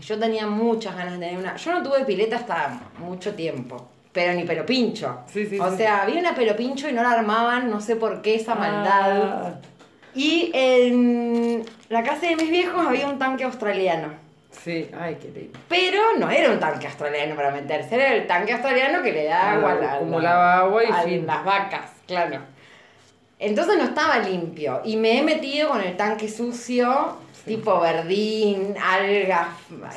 yo tenía muchas ganas de tener una. Yo no tuve pileta hasta mucho tiempo. Pero ni pelo pincho.
Sí, sí,
o
sí.
sea, había una pelo pincho y no la armaban, no sé por qué esa maldad.
Ah,
Y en la casa de mis viejos había un tanque australiano.
sí, ay, qué lindo.
Pero no era un tanque australiano para meterse, era el tanque australiano que le da
Ah,
agua a, la-
acumulaba agua y fin.
las vacas, claro. Entonces no estaba limpio y me he metido con el tanque sucio, tipo verdín, algas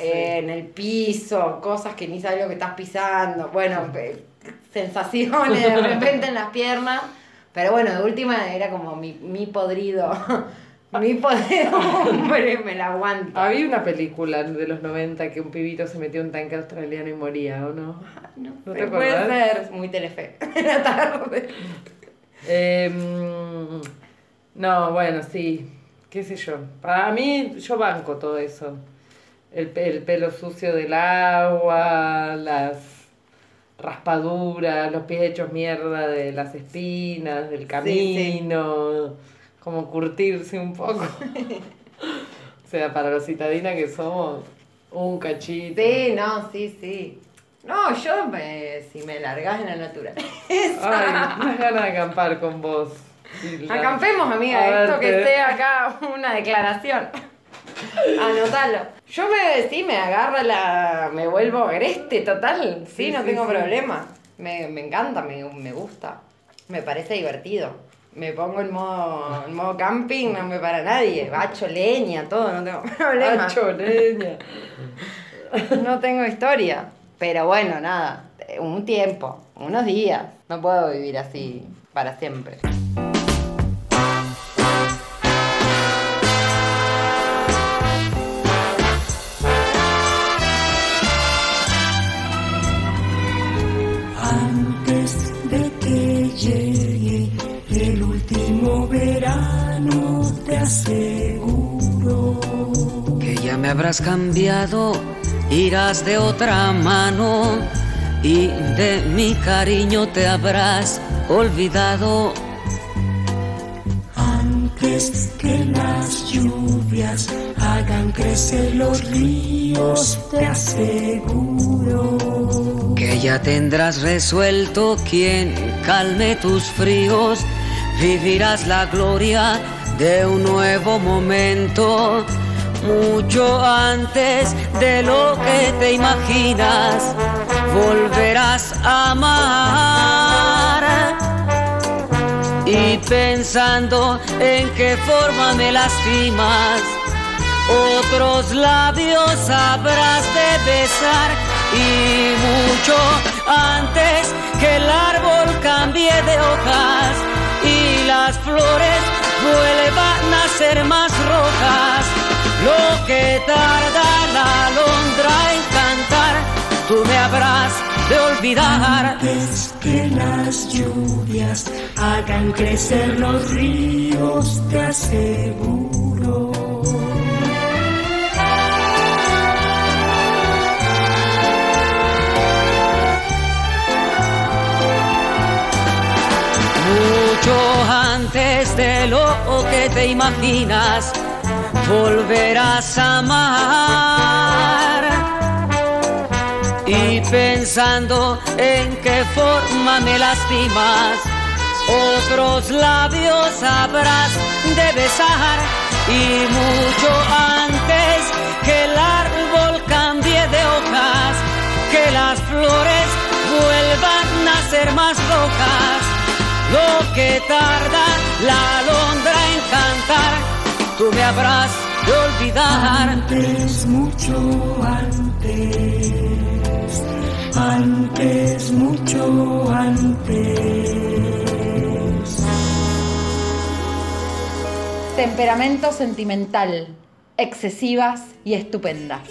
eh, en el piso, cosas que ni sabes lo que estás pisando, bueno, sensaciones de repente en las piernas, pero bueno, de última era como mi, mi podrido, mi podrido hombre, me la aguanto.
Había una película de los 90 que un pibito se metió en un tanque australiano y moría, ¿o no?
No,
¿No te
puede
acordás?
ser muy telefe la tarde.
Em, no, bueno, sí, qué sé yo. Para mí, yo banco todo eso. El, el pelo sucio del agua, las raspaduras, los pies hechos mierda de las espinas, del camino, como curtirse un poco. o sea, para los citadinas que somos un cachito.
Sí, no, sí, sí. No, yo me, si me largas en la naturaleza.
Ay, unas ganas de acampar con vos.
Acampemos, amiga,
A
esto que sea acá una declaración. Anotalo. Yo me, sí, me agarra la. Me vuelvo agreste total. Sí,
Sí,
no
sí,
tengo
sí.
problema. Me, me encanta, me, me gusta. Me parece divertido. Me pongo en modo, en modo camping, no me para nadie. Bacho, leña, todo, no tengo problema.
Hacho, leña.
No tengo historia. Pero bueno, nada, un tiempo, unos días. No puedo vivir así para siempre.
Antes de que llegue el último verano, te aseguro
que ya me habrás cambiado, irás de otra mano y de mi cariño te habrás olvidado.
antes que las lluvias hagan crecer los ríos, te aseguro
Que ya tendrás resuelto quien calme tus fríos, vivirás la gloria de un nuevo momento, mucho antes de lo que te imaginas, volverás a amar. Y pensando en qué forma me lastimas, otros labios habrás de besar y mucho antes que el árbol cambie de hojas y las flores vuelvan a ser más rojas. Lo que tarda la alondra en cantar, tú me habrás de olvidar.
Antes que las lluvias hagan crecer los ríos, te aseguro.
Mucho antes de lo que te imaginas, volverás a amar. Y pensando en qué forma me lastimas, otros labios habrás de besar. Y mucho antes que el árbol cambie de hojas, que las flores vuelvan a ser más rojas. Lo que tarda la alondra en cantar, tú me habrás de olvidar.
Antes, mucho antes, antes, mucho antes.
Temperamento sentimental, excesivas y estupendas.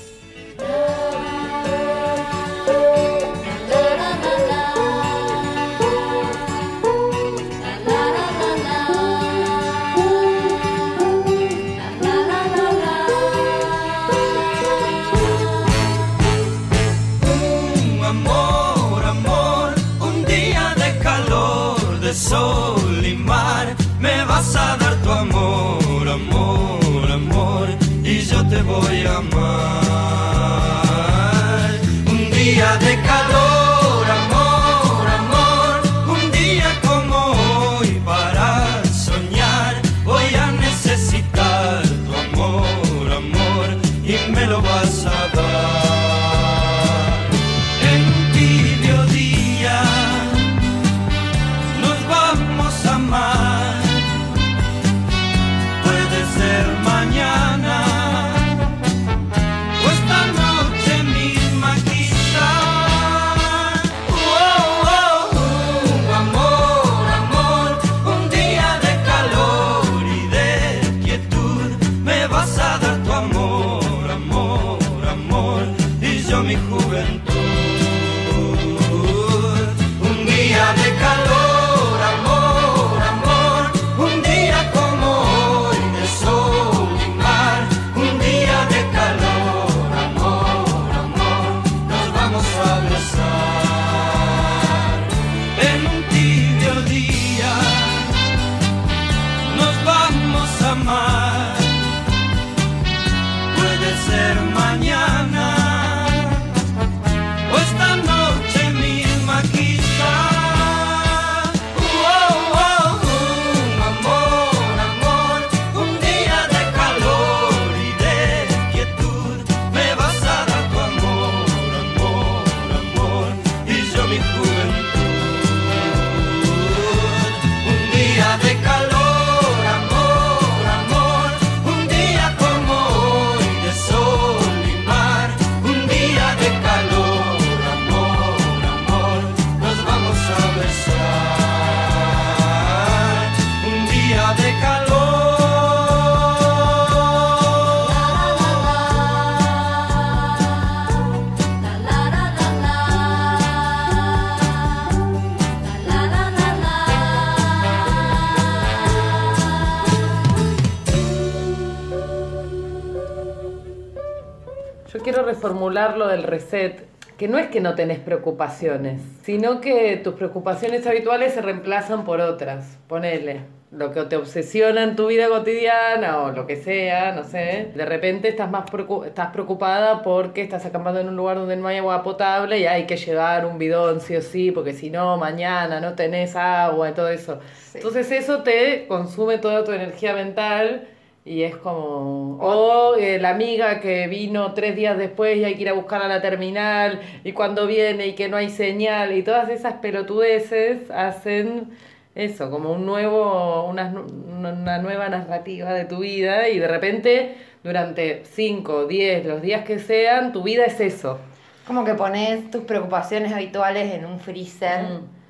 Reformular lo del reset, que no es que no tenés preocupaciones, sino que tus preocupaciones habituales se reemplazan por otras. Ponele. Lo que te obsesiona en tu vida cotidiana o lo que sea, no sé. De repente estás más estás preocupada porque estás acampando en un lugar donde no hay agua potable y hay que llevar un bidón sí o sí, porque si no, mañana no tenés agua y todo eso. Entonces eso te consume toda tu energía mental y es como... O eh, la amiga que vino tres días después y hay que ir a buscarla a la terminal y cuando viene y que no hay señal y todas esas pelotudeces hacen eso, como un nuevo, una, una nueva narrativa de tu vida y de repente durante 5, 10, los días que sean, tu vida es eso.
Como que pones tus preocupaciones habituales en un freezer
Mm.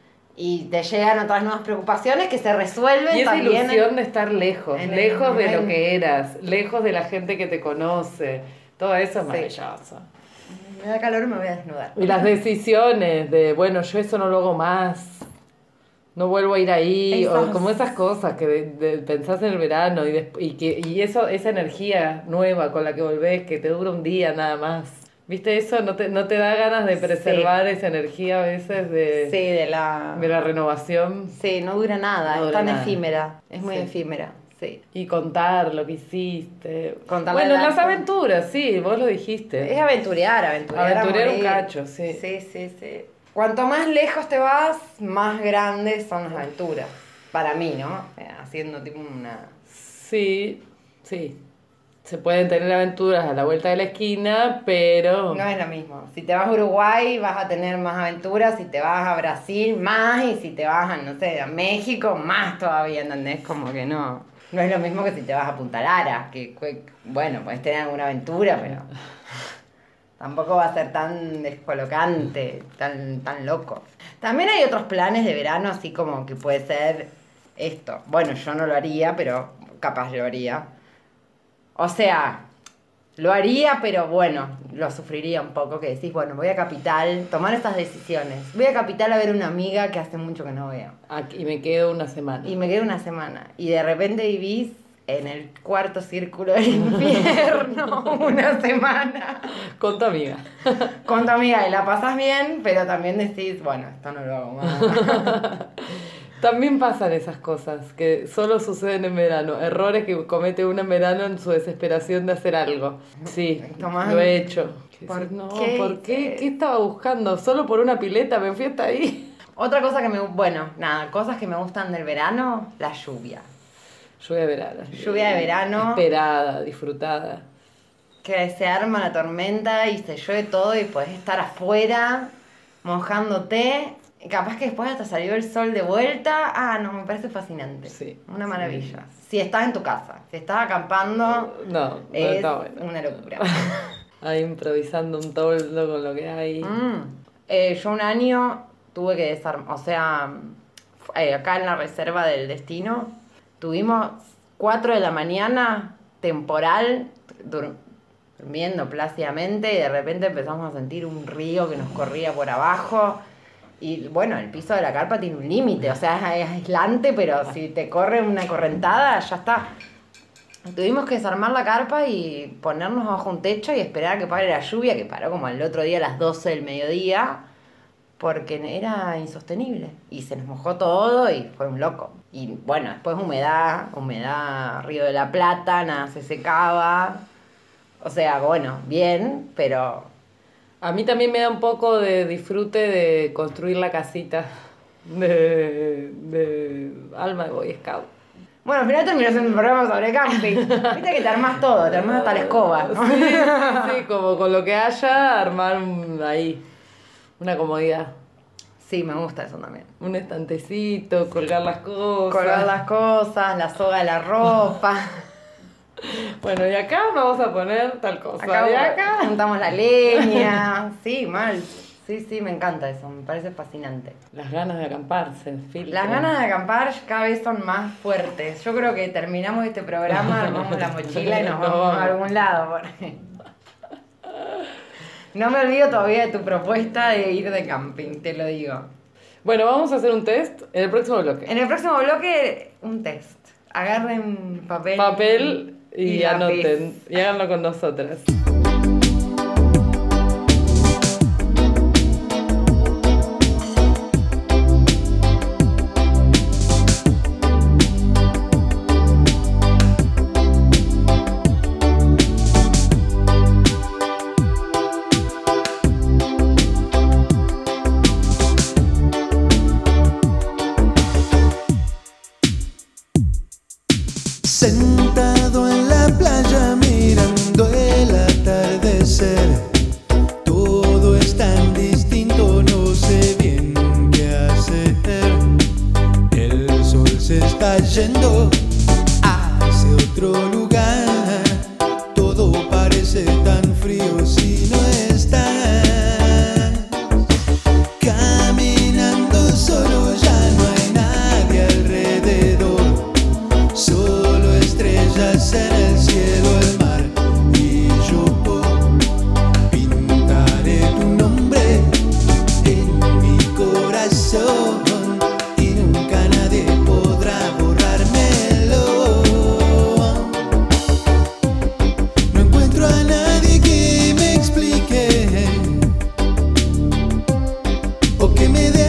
Y te llegan otras nuevas preocupaciones que se resuelven
Y esa
también.
ilusión de estar lejos, lejos de lo que eras, lejos de la gente que te conoce. Todo eso es
Sí.
maravilloso.
Me da calor y me voy a desnudar.
Y las decisiones de, bueno, yo eso no lo hago más, no vuelvo a ir ahí, o como esas cosas que de- de- pensás en el verano y, y, que, y eso, esa energía nueva con la que volvés, que te dura un día nada más. ¿Viste eso? ¿No te, no te da ganas de preservar esa energía a veces de,
Sí, de la...
de la renovación?
Sí, no dura nada,
No
es tan
nada.
efímera, es muy
Sí.
efímera, sí.
Y contar lo que hiciste.
Contar
bueno,
la-
las aventuras, sí, vos lo dijiste.
Es aventurear, aventurear.
Aventurear un cacho, sí.
Sí, sí, sí. Cuanto más lejos te vas, más grandes son las aventuras. Para mí, ¿no? Eh, Haciendo tipo una...
Sí, sí. Se pueden tener aventuras a la vuelta de la esquina, pero...
No es lo mismo. Si te vas a Uruguay vas a tener más aventuras, si te vas a Brasil más y si te vas a, no sé, a México más todavía, ¿entendés? Como que no. No es lo mismo que si te vas a Punta Lara, que, que, bueno, puedes tener alguna aventura, pero tampoco va a ser tan descolocante, tan, tan loco. También hay otros planes de verano, así como que puede ser esto. Bueno, yo no lo haría, pero capaz lo haría. O sea, lo haría, pero bueno, lo sufriría un poco, que decís, bueno, voy a Capital, tomar estas decisiones. Voy a Capital a ver una amiga que hace mucho que no veo.
Aquí me quedo una semana.
Y me quedo una semana. Y de repente vivís en el cuarto círculo del infierno una semana
Con tu amiga.
con tu amiga y la pasas bien, pero también decís, bueno, esto no lo hago más.
También pasan esas cosas que solo suceden en verano. Errores que comete uno en verano en su desesperación de hacer algo. Sí,
Tomás,
lo he hecho.
¿por
no,
qué
¿por qué? ¿Qué estaba buscando? ¿Solo por una pileta? Me fui hasta ahí.
Otra cosa que me, bueno, nada, cosas que me gustan del verano, la lluvia.
Lluvia de verano.
Lluvia de verano.
Esperada, disfrutada.
que se arma la tormenta y se llueve todo y podés estar afuera mojándote. Capaz que después hasta salió el sol de vuelta. Ah, no, me parece fascinante.
Sí.
Una maravilla. Si estás en tu casa, si estás acampando,
No, no
es
está bueno.
una locura.
Ahí improvisando un toldo con lo que hay.
Mm. Eh, yo un año tuve que desarmar, o sea, eh, acá en la reserva del destino, tuvimos 4 de la mañana, temporal, dur- durmiendo plácidamente, y de repente empezamos a sentir un río que nos corría por abajo. Y bueno, el piso de la carpa tiene un límite, o sea, es aislante, pero si te corre una correntada, ya está. Tuvimos que desarmar la carpa y ponernos bajo un techo y esperar a que pare la lluvia, que paró como el otro día a las 12 del mediodía, porque era insostenible. Y se nos mojó todo y fue un loco. Y bueno, después humedad, humedad, Río de la Plata, nada se secaba. O sea, bueno, bien, pero
A mí también me da un poco de disfrute de construir la casita de, de alma de Boy Scout.
Bueno, al final terminó siendo un programa sobre camping. Viste que te armás todo, te armás hasta la escoba, ¿no?
Sí, como con lo que haya, armar un- ahí una comodidad.
Sí, me gusta eso también.
Un estantecito, colgar las cosas.
Colgar las cosas, la soga de la ropa.
Bueno, y acá vamos a poner tal cosa.
Acá,
y acá.
juntamos la leña. Sí, mal. Sí, sí, me encanta eso, me parece fascinante.
Las ganas de acampar se filtran.
Las ganas de acampar cada vez son más fuertes. Yo creo que terminamos este programa, armamos la mochila y nos vamos a algún lado. No me olvido todavía de tu propuesta de ir de camping, te lo digo.
Bueno, vamos a hacer un test en el próximo bloque.
En el próximo bloque, un test. Agarren papel.
Papel y,
y
anoten. Y háganlo con nosotras.
me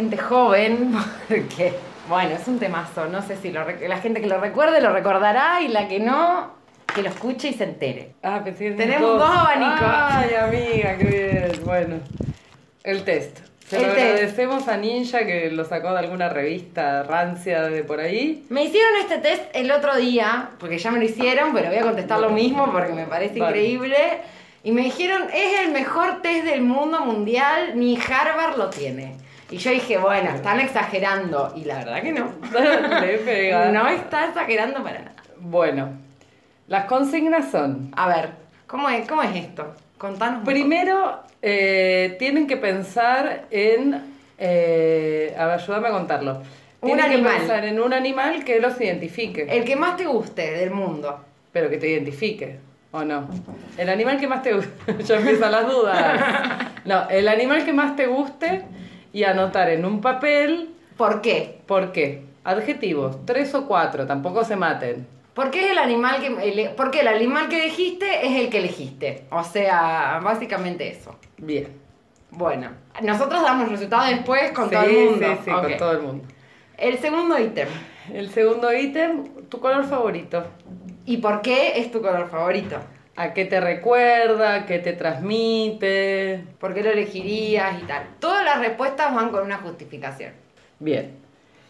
gente joven, porque, bueno, es un temazo, no sé si lo la gente que lo recuerde lo recordará y la que no, que lo escuche y se entere.
Ah, pensé
Tenemos dos abanicos.
Ay, amiga, qué bien. Bueno, el test. Se
El
lo
test.
agradecemos a Ninja que lo sacó de alguna revista rancia de por ahí.
Me hicieron este test el otro día, porque ya me lo hicieron, pero voy a contestar lo mismo porque me parece
Vale.
increíble. Y me dijeron, es el mejor test del mundo mundial, ni Harvard lo tiene. Y yo dije, bueno, están exagerando. Y la verdad que no. No está exagerando para nada.
Bueno, las consignas son.
A ver, ¿cómo es, cómo es esto? Contanos. un
Primero, eh, tienen que pensar en. eh, a ver, ayúdame a contarlo.
Un
Tienen que
animal.
pensar en un animal que los identifique.
El que más te guste del mundo.
Pero que te identifique, ¿o no? El animal que más te guste. ya empiezan las dudas. No, el animal que más te guste y anotar en un papel.
¿Por qué?
¿Por qué? Adjetivos, tres o cuatro, tampoco se maten.
¿Por qué es el animal que ele- porque el animal que elegiste es el que elegiste? O sea, básicamente eso.
Bien.
Bueno, nosotros damos resultados después con
Sí,
todo el mundo.
Sí, sí, con todo el mundo.
El segundo ítem.
El segundo ítem, tu color favorito.
¿Y por qué es tu color favorito?
¿A qué te recuerda? ¿Qué te transmite?
¿Por qué lo elegirías y tal? Todas las respuestas van con una justificación.
Bien.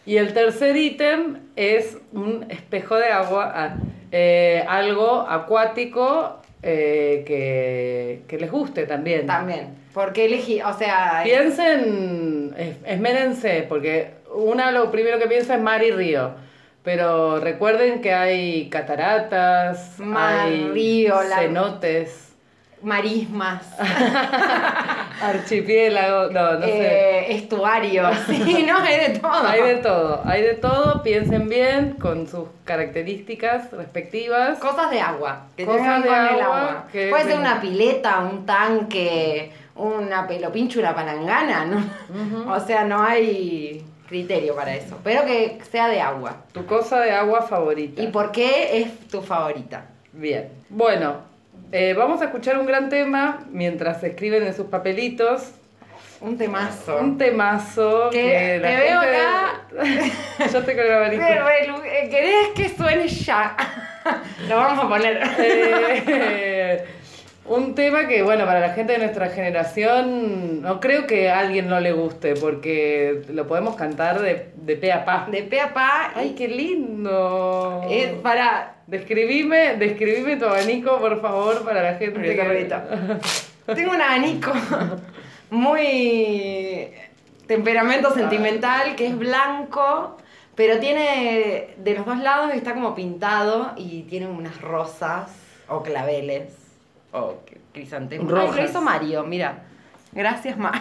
Y el tercer ítem es un espejo de agua, ah, eh, algo acuático eh, que, que les guste también.
También. ¿Por qué elegí? O sea,
Piensen, es- esmérense, porque una lo primero que piensa es mar y río. Pero recuerden que hay cataratas,
Mar,
hay
río,
cenotes,
marismas,
archipiélagos, no, no sé.
eh, estuarios. Sí, no, hay de todo.
Hay de todo, hay de todo, piensen bien con sus características respectivas.
Cosas de agua. Que
Cosas de
con el
agua
agua.
que
Puede ser una pileta, un tanque, una pelopincho, una palangana, ¿no? O sea, no hay criterio para eso. Pero que sea de agua.
Tu cosa de agua favorita.
¿Y por qué es tu favorita?
Bien. Bueno, eh, vamos a escuchar un gran tema mientras escriben en sus papelitos.
Un temazo.
Un temazo
Que
que la
te veo
gente- Yo con el abanico.
Pero, Belu, eh, ¿Querés que suene ya? Lo vamos a poner.
Eh, un tema que, bueno, para la gente de nuestra generación, no creo que a alguien no le guste, porque lo podemos cantar de, de pe a pa.
De pe a pa.
¡Ay, qué lindo!
Es para.
Describime, describime tu abanico, por favor, para la gente.
Ahorita. Tengo un abanico muy temperamento sentimental que es blanco, pero tiene de los dos lados está como pintado y tiene unas rosas o claveles o crisantemos. Ay,
Rojas.
lo hizo Mario, mira. Gracias, Ma.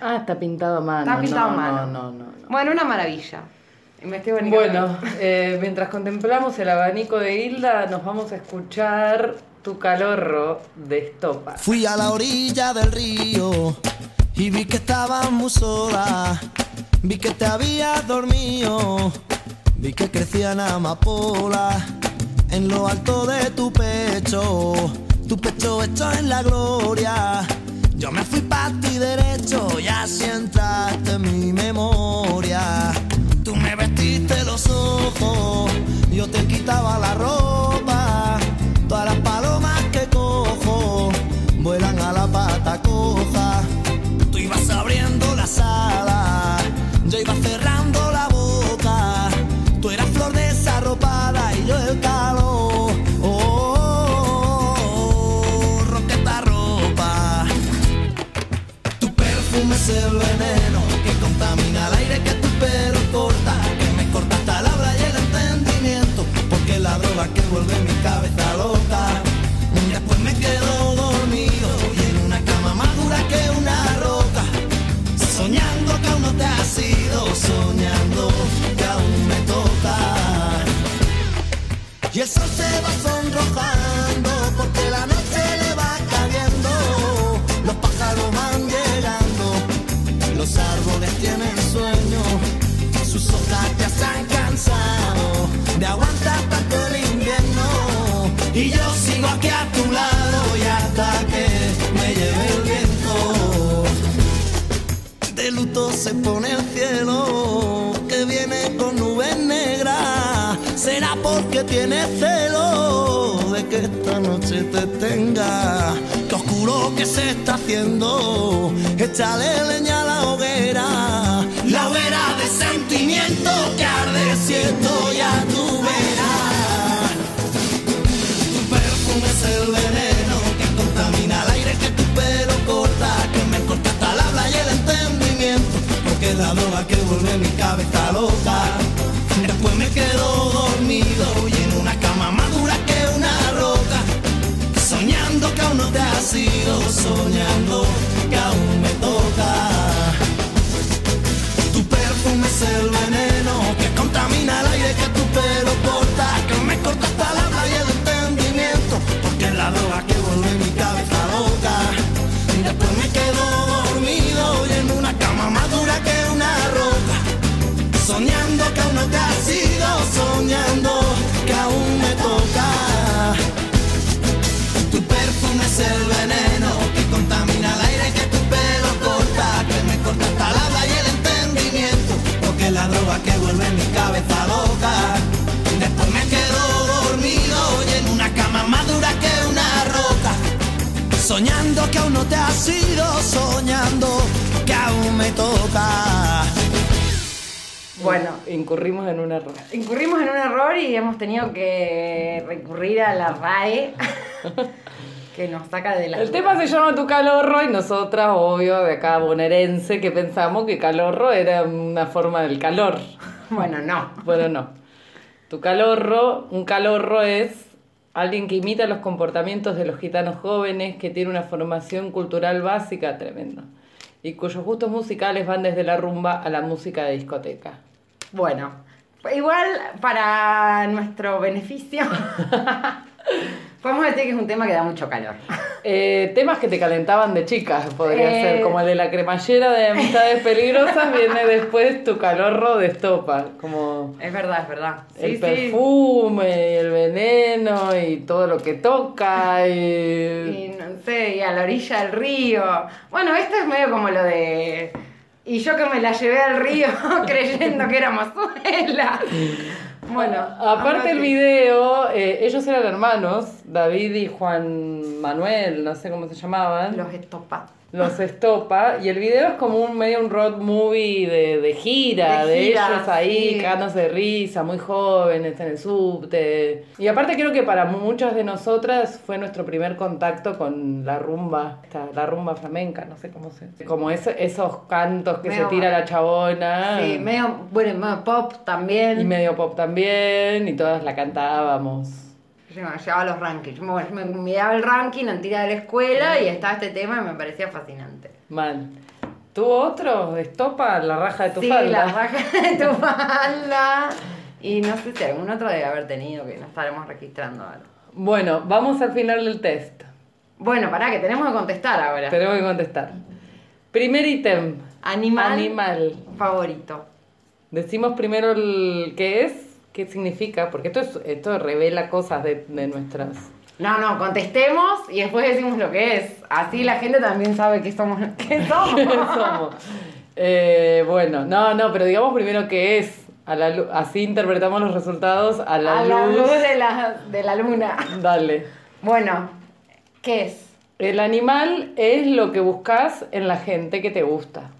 Ah, está pintado a mano.
Está pintado
no,
a mano.
No, no, no. no.
Bueno, una maravilla.
Bueno, eh, mientras contemplamos el abanico de Hilda, nos vamos a escuchar Tu calorro de estopa.
Fui a la orilla del río y vi que estabas muy sola. Vi que te habías dormido. Vi que crecían amapolas en lo alto de tu pecho. Tu pecho hecho en la gloria. Yo me fui para ti derecho y así entraste en mi memoria. Tú me vestiste los ojos, yo te quitaba la ropa. Todas las palomas que cojo vuelan a la pata coja. Tú ibas abriendo la sala, El sol se va sonrojando porque la noche le va cayendo. Los pájaros van llegando, los árboles tienen sueño. Sus hojas ya están cansado de aguantar tanto el invierno. Y yo sigo aquí a tu lado y hasta que me lleve el viento. De luto se pone el cielo porque tiene celo de que esta noche te tenga. Que oscuro que se está haciendo, échale leña a la hoguera. La hoguera de sentimiento que arde siento ya tú verás. Tu perfume es el veneno que contamina el aire que tu pelo corta, que me corta hasta la habla y el entendimiento, porque la droga que vuelve mi cabeza loca. Después me quedo y en una cama más dura que una roca, soñando que aún no te has ido, soñando que aún me toca. Tu perfume es el veneno que contamina el aire que tu pelo corta, que me corta hasta la habla y el entendimiento, porque es la droga que vuelve mi cabeza loca. Y después me quedo dormido y en una cama más dura que una roca, soñando que aún no te has ido, que vuelve mi cabeza loca. Y después me quedo dormido y en una cama más dura que una roca, soñando que aún no te has ido, soñando que aún me toca.
Bueno,
Incurrimos en un error.
incurrimos en un error y hemos tenido que recurrir a la RAE que nos saca de la.
El tema se llama Tu Calorro y nosotras, obvio, de acá bonaerense, que pensamos que calorro era una forma del calor.
Bueno, no.
Bueno, no. Tu calorro, un calorro es alguien que imita los comportamientos de los gitanos jóvenes, que tiene una formación cultural básica tremenda y cuyos gustos musicales van desde la rumba a la música de discoteca.
Bueno, igual para nuestro beneficio, podemos decir que es un tema que da mucho calor.
Eh, temas que te calentaban de chicas, podría
Eh.
ser, como el de la cremallera de amistades peligrosas, viene después tu calorro de estopa, como
Es verdad, es verdad.
el
sí.
perfume y el veneno y todo lo que toca y...
Y no sé, y a la orilla del río. Bueno, esto es medio como lo de. Y yo que me la llevé al río creyendo que era mazuela. Bueno,
Aparte el video, eh, ellos eran hermanos, David y Juan Manuel, no sé cómo se llamaban.
Los estopa.
Los estopa y el video es como un medio un road movie de, de gira,
De
de,
gira,
ellos ahí
sí.
cagándose de risa, muy jóvenes en el subte. Y aparte creo que para muchas de nosotras fue nuestro primer contacto con la rumba, la rumba flamenca, no sé cómo se como ese- esos cantos que
Medio-
se tira la chabona.
Sí, medio, bueno, medio pop también.
y medio pop también, y todas la cantábamos.
Llevaba los rankings. Me, miraba el ranking antigua de la escuela y estaba este tema y me parecía fascinante.
Man. ¿Tuvo otro? ¿Estopa? ¿La raja de tu
sí,
falda?
la raja de tu falda. Y no sé si algún otro debe haber tenido que no estaremos registrando ahora.
Bueno, vamos al final del test.
Bueno, pará, que tenemos que contestar ahora.
Tenemos que contestar. Primer ítem.
Animal,
Animal.
favorito.
Decimos primero el qué es, qué significa, porque esto, es, esto revela cosas de, de nuestras...
No, no, contestemos y después decimos lo que es. Así la gente también sabe qué somos. ¿Qué somos?
¿Qué somos? Eh, bueno, no, no, pero digamos primero qué es. A la lu- así interpretamos los resultados a la
A
luz.
la luz de la, de la luna.
Dale.
Bueno, ¿qué es?
El animal es lo que buscas en la gente que te gusta.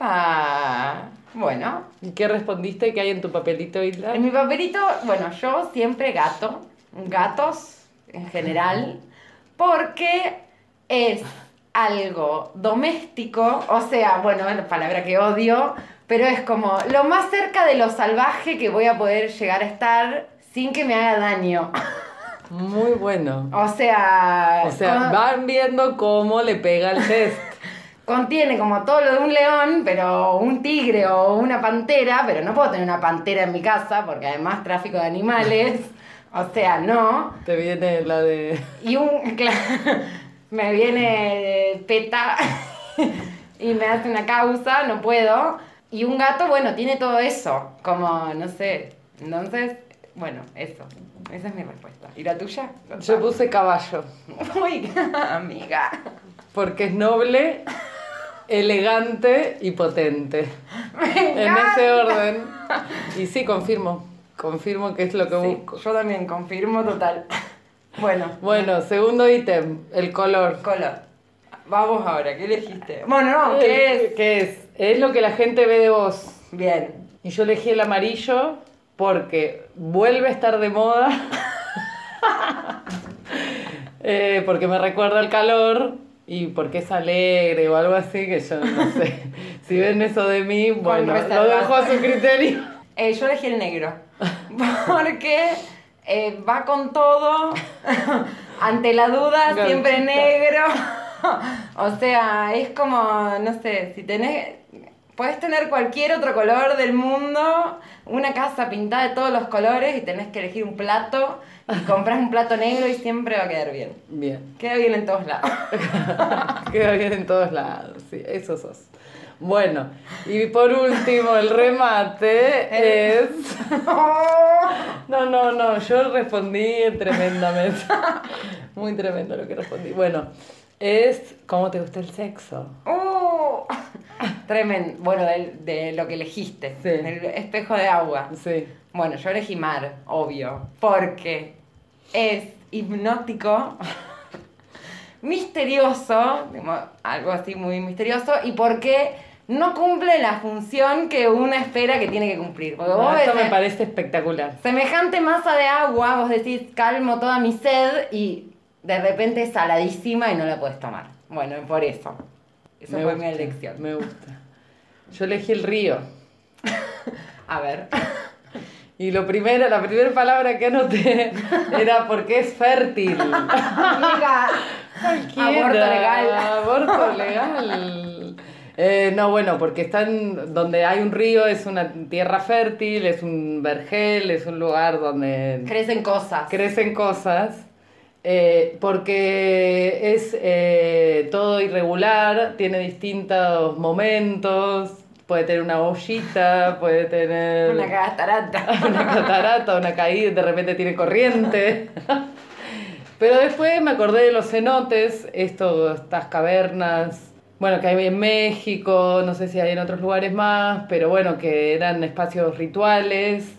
Ah, bueno.
¿Y qué respondiste que hay en tu papelito, Isla?
En mi papelito, bueno, yo siempre gato, gatos en general, porque es algo doméstico, o sea, bueno, la palabra que odio, pero es como lo más cerca de lo salvaje que voy a poder llegar a estar sin que me haga daño.
Muy bueno.
O sea,
O sea, van viendo cómo le pega el test.
Contiene como todo lo de un león, pero un tigre o una pantera, pero no puedo tener una pantera en mi casa porque además tráfico de animales, o sea, no.
Te viene la de...
Y un, me viene peta y me hace una causa, no puedo. Y un gato, bueno, tiene todo eso, como, no sé, entonces, bueno, eso, esa es mi respuesta. ¿Y la tuya?
Yo puse caballo.
Uy, amiga.
Porque es noble, elegante y potente. En ese orden. Y sí, confirmo. Confirmo que es lo que
Sí,
busco.
yo también confirmo total. Bueno,
Bueno, segundo ítem, el color.
color. Vamos ahora, ¿qué elegiste? Bueno, no, ¿qué es?
¿Qué es? Es lo que la gente ve de vos.
Bien.
Y yo elegí el amarillo porque vuelve a estar de moda. Eh, porque me recuerda el calor y porque es alegre o algo así que yo no sé. Si ven eso de mí, bueno, lo dejo a su criterio.
Eh, yo elegí el negro. Porque eh, va con todo. Ante la duda, siempre negro. o sea, es como, no sé, si tenés. Puedes tener cualquier otro color del mundo, una casa pintada de todos los colores y tenés que elegir un plato y compras un plato negro y siempre va a quedar bien.
Bien,
Queda bien en todos lados.
queda bien en todos lados, sí, eso sos. Bueno, y por último, el remate es... No, no, no, yo respondí tremendamente. Muy tremendo lo que respondí. Bueno, es ¿cómo te gusta el sexo?
¡Uh! Tremendo. Bueno, de, de lo que elegiste.
Sí.
El espejo de agua.
Sí.
Bueno, yo elegí mar, obvio. Porque es hipnótico, misterioso, algo así muy misterioso, y porque no cumple la función que uno espera que tiene que cumplir. Porque vos
No, esto
ves
me parece espectacular.
semejante masa de agua, vos decís, calmo toda mi sed, y de repente es saladísima y no la puedes tomar. Bueno, por eso. Esa fue
gusta,
mi elección.
Me gusta. Yo elegí el río.
A ver.
Y lo primero, la primera palabra que anoté era porque es fértil.
Amiga, aborto legal.
Aborto legal. Eh, no, bueno, porque están donde hay un río, es una tierra fértil, es un vergel, es un lugar donde
Crecen cosas.
crecen cosas. eh, porque es eh, todo irregular, tiene distintos momentos, puede tener una ollita, puede tener
Una catarata.
una catarata, una caída, de repente tiene corriente. Pero después me acordé de los cenotes, esto, estas cavernas, bueno, que hay en México, no sé si hay en otros lugares más, pero bueno, que eran espacios rituales.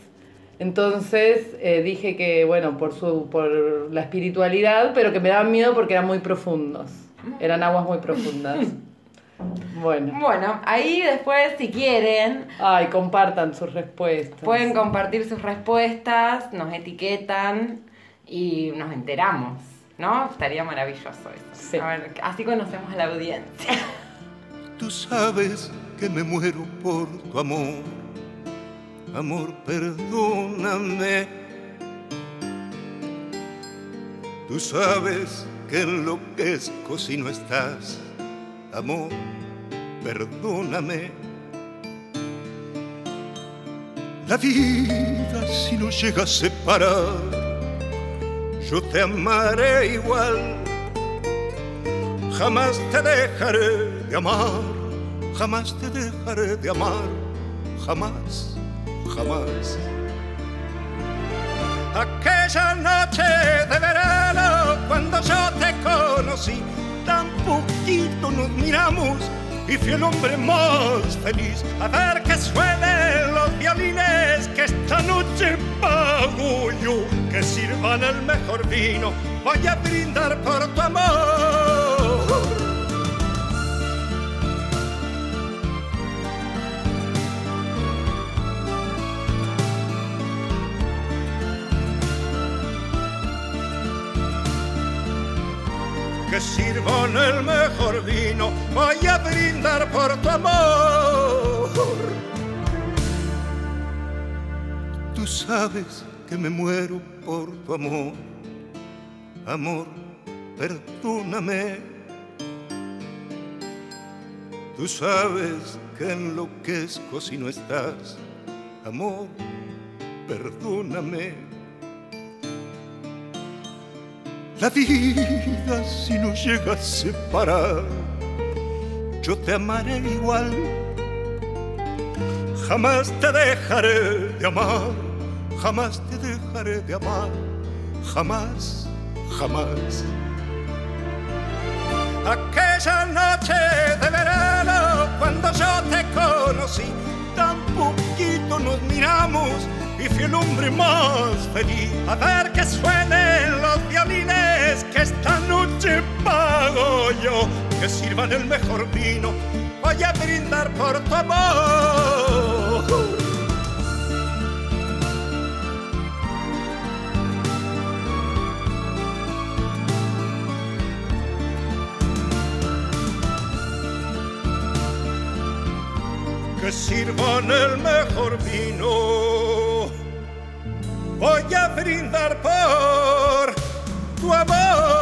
Entonces eh, dije que, bueno, por, su, por la espiritualidad, pero que me daban miedo porque eran muy profundos. Eran aguas muy profundas. Bueno.
Bueno, ahí después, si quieren,
Ay, compartan sus respuestas.
pueden compartir sus respuestas, nos etiquetan y nos enteramos, ¿no? Estaría maravilloso eso.
Sí.
A ver, así conocemos a la audiencia.
Tú sabes que me muero por tu amor. Amor, perdóname. Tú sabes que enloquezco si no estás. Amor, perdóname. La vida si nos llega a separar, yo te amaré igual. Jamás te dejaré de amar, jamás te dejaré de amar, jamás, jamás. Aquella noche de verano, cuando yo te conocí, tan poquito nos miramos y fui el hombre más feliz. A ver que suenen los violines, que esta noche pago yo, que sirvan el mejor vino, voy a brindar por tu amor. Que sirvan el mejor vino, voy a brindar por tu amor. Tú sabes que me muero por tu amor, amor, perdóname. Tú sabes que enloquezco si no estás, amor, perdóname. La vida si no llega a separar, yo te amaré igual. Jamás te dejaré de amar, jamás te dejaré de amar, jamás, jamás. Aquella noche de verano cuando yo te conocí, tan poquito nos miramos y fui el hombre más feliz. A ver que suene los violines, que esta noche pago yo, que sirvan el mejor vino, voy a brindar por tu amor. que sirvan el mejor vino. Voy a brindar por tu amor.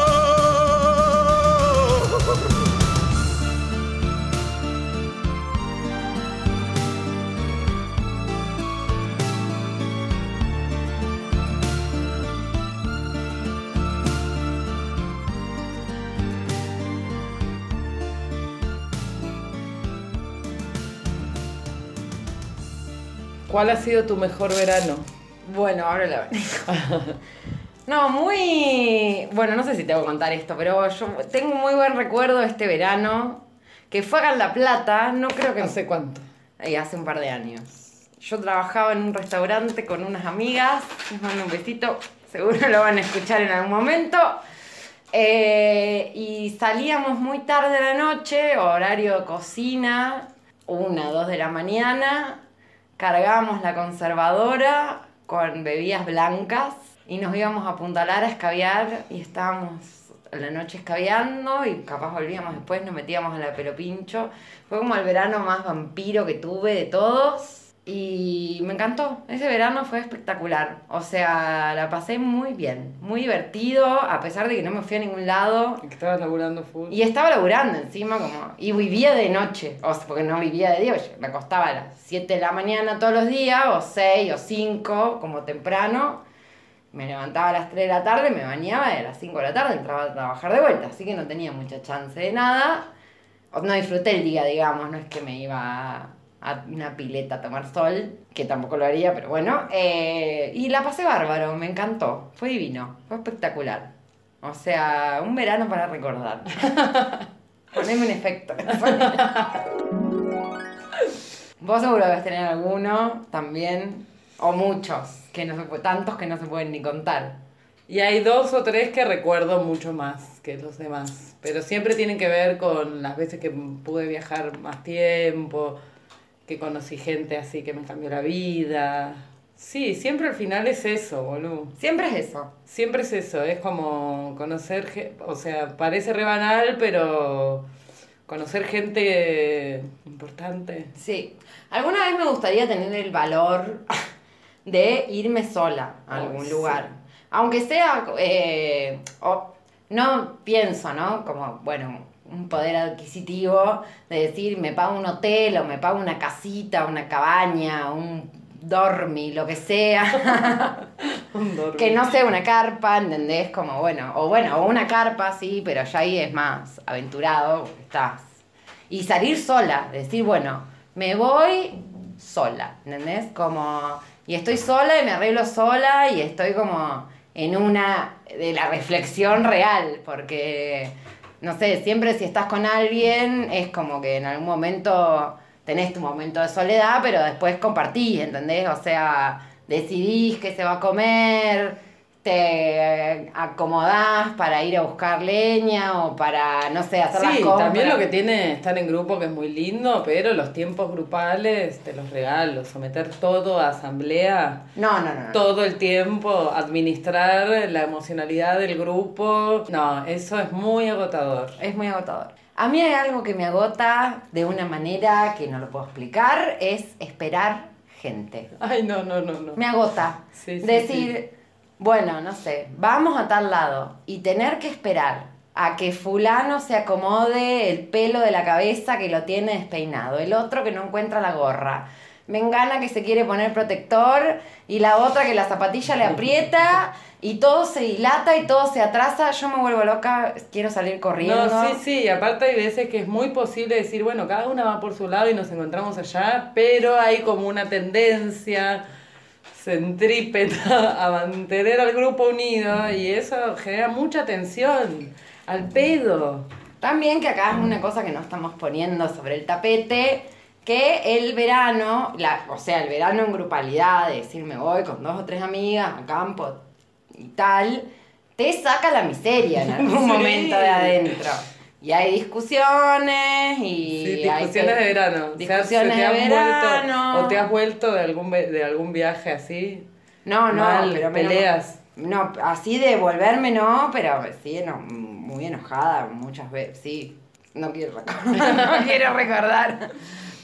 ¿Cuál ha sido tu mejor verano?
Bueno, ahora la No, muy. Bueno, no sé si te voy a contar esto, pero yo tengo un muy buen recuerdo de este verano. Que fue en La Plata, no creo que.
¿Hace cuánto?
Ay, hace un par de años. Yo trabajaba en un restaurante con unas amigas. Les mando un besito. Seguro lo van a escuchar en algún momento. Eh, y salíamos muy tarde de la noche, horario de cocina, una, dos de la mañana. Cargábamos la conservadora con bebidas blancas y nos íbamos a Punta Lara a escabiar y estábamos la noche escabeando y capaz volvíamos después, nos metíamos a la pelo pincho. Fue como el verano más vampiro que tuve de todos y me encantó. Ese verano fue espectacular. O sea, la pasé muy bien, muy divertido, a pesar de que no me fui a ningún lado.
Que estabas laburando full.
Y estaba laburando encima como... Y vivía de noche, o sea, porque no vivía de día, me acostaba a las 7 de la mañana todos los días, o 6 o 5, como temprano. Me levantaba a las 3 de la tarde, me bañaba y a las 5 de la tarde entraba a trabajar de vuelta, así que no tenía mucha chance de nada. No disfruté el día, digamos, no es que me iba a, a una pileta a tomar sol, que tampoco lo haría, pero bueno. Eh, y la pasé bárbaro, me encantó, fue divino, fue espectacular. O sea, un verano para recordar. Poneme un efecto. Vos seguro debes tener alguno también, o muchos, que no se tantos que no se pueden ni contar.
Y hay dos o tres que recuerdo mucho más que los demás. Pero siempre tienen que ver con las veces que pude viajar más tiempo, que conocí gente así que me cambió la vida. Sí, siempre al final es eso, boludo.
Siempre es eso.
Siempre es eso, es como conocer, o sea, parece re banal, pero conocer gente importante.
Sí. Alguna vez me gustaría tener el valor de irme sola a algún lugar. Aunque sea, eh, o- no pienso, ¿no? Como, bueno, un poder adquisitivo de decir, me pago un hotel o me pago una casita, una cabaña, un dormi, lo que sea. que no sea una carpa, ¿entendés? Como, bueno, o bueno, o una carpa, sí, pero ya ahí es más aventurado, estás. Y salir sola, decir, bueno, me voy sola, ¿entendés? Como, y estoy sola y me arreglo sola y estoy como en una de la reflexión real, porque, no sé, siempre si estás con alguien es como que en algún momento tenés tu momento de soledad, pero después compartís, ¿entendés? O sea, decidís qué se va a comer, te acomodás para ir a buscar leña o para, no sé, hacer las
Sí,
compras.
también lo que tiene estar en grupo que es muy lindo, pero los tiempos grupales te los regalo, someter todo a asamblea
No, no, no.
todo el tiempo, administrar la emocionalidad del grupo, no, eso es muy agotador.
Es muy agotador. A mí hay algo que me agota de una manera que no lo puedo explicar, es esperar gente.
Ay, no, no, no, no.
Me agota.
Sí, sí,
Decir, bueno, no sé, vamos a tal lado y tener que esperar a que fulano se acomode el pelo de la cabeza que lo tiene despeinado, el otro que no encuentra la gorra, Mengana que se quiere poner protector y la otra que la zapatilla le aprieta y todo se dilata y todo se atrasa, yo me vuelvo loca, quiero salir corriendo.
No, sí, sí, aparte hay veces que es muy posible decir, bueno, cada una va por su lado y nos encontramos allá, pero hay como una tendencia centrípeta a mantener al grupo unido y eso genera mucha tensión, al pedo.
También que acá es una cosa que no estamos poniendo sobre el tapete, que el verano, la, o sea, el verano en grupalidad, de decir me voy con dos o tres amigas a campo y tal, te saca la miseria en algún
Sí.
momento de adentro. Y hay discusiones y
Sí, discusiones de verano. O sea,
Discusiones
¿se te
de
han
verano.
Vuelto, ¿O te has vuelto de algún, de algún viaje así?
No, no,
Mal,
pero
peleas.
No, así de volverme no, pero sí, eno- muy enojada muchas veces, sí. No quiero recordar, no quiero recordar.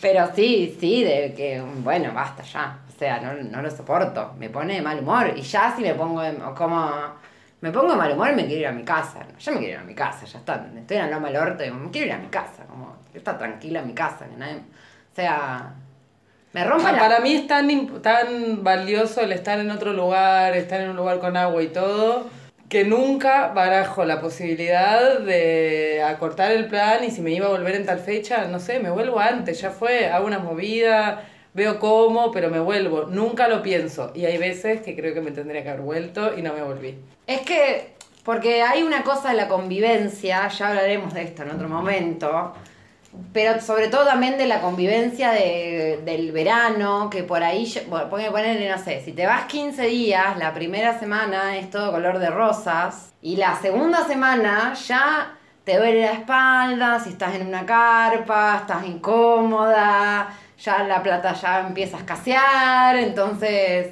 Pero sí, sí, de que, bueno, basta ya. O sea, no, no lo soporto. Me pone de mal humor. Y ya si me pongo de- como... Me pongo de mal humor me quiero ir a mi casa. Yo me quiero ir a mi casa, ya está. Estoy en la loma del orto y me quiero ir a mi casa. Como, está tranquila en mi casa. Que nadie, o sea, me
Ah,
la...
Para mí es tan, tan valioso el estar en otro lugar, estar en un lugar con agua y todo, que nunca barajo la posibilidad de acortar el plan y si me iba a volver en tal fecha, no sé, me vuelvo antes, ya fue, hago una movida, veo cómo, pero me vuelvo, nunca lo pienso. Y hay veces que creo que me tendría que haber vuelto y no me volví.
Es que, porque hay una cosa de la convivencia, ya hablaremos de esto en otro momento, pero sobre todo también de la convivencia de- del verano, que por ahí, bueno, ponele, no sé, si te vas 15 días, la primera semana es todo color de rosas, y la segunda semana ya te duele la espalda, si estás en una carpa, estás incómoda, ya la plata ya empieza a escasear, entonces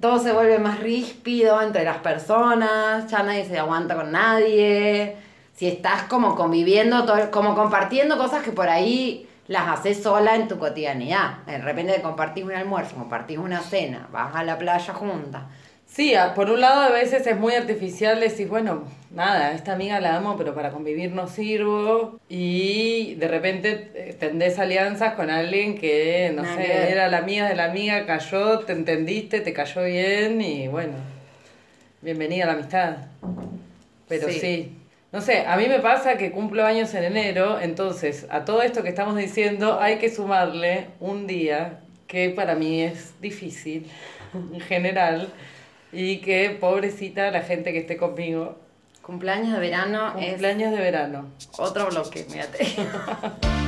todo se vuelve más ríspido entre las personas, ya nadie se aguanta con nadie. Si estás como conviviendo, todo- como compartiendo cosas que por ahí las haces sola en tu cotidianidad. De repente compartís un almuerzo, compartís una cena, vas a la playa juntas.
Sí, por un lado a veces es muy artificial decir, bueno, nada, esta amiga la amo, pero para convivir no sirvo. Y de repente eh, tendés alianzas con alguien que, no
Nada
sé, era la amiga de la amiga, cayó, te entendiste, te cayó bien y bueno, bienvenida a la amistad. Pero
Sí.
sí. No sé, a mí me pasa que cumplo años en enero, entonces a todo esto que estamos diciendo hay que sumarle un día que para mí es difícil en general y que pobrecita la gente que esté conmigo.
Cumpleaños de verano
Cumpleaños de verano.
otro bloque, mírate.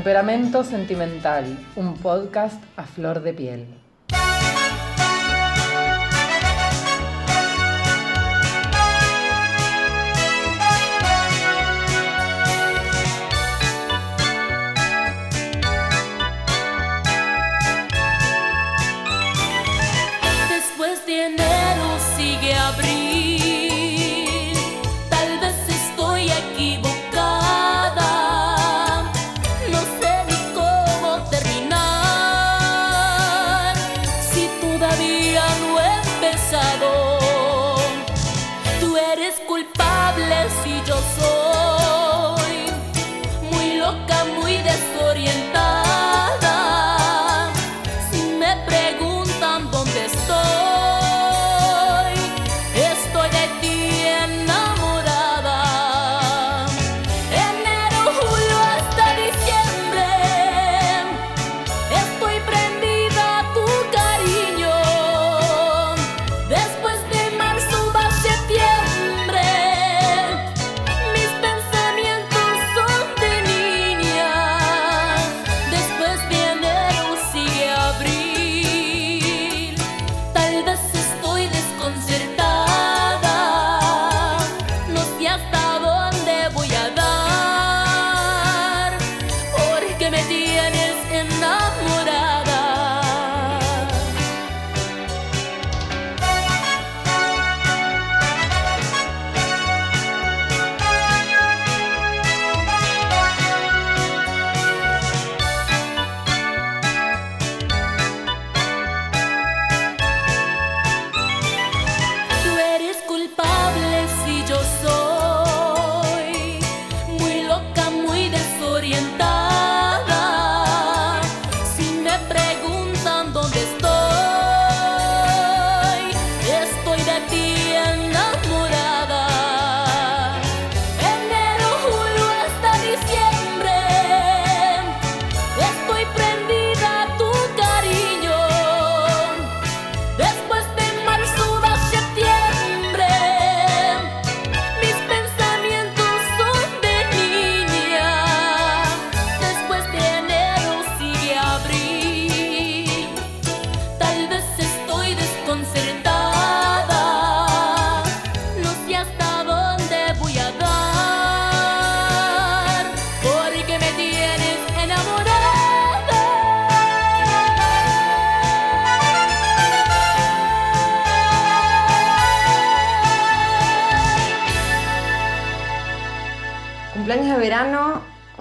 Temperamento Sentimental, un podcast a flor de piel.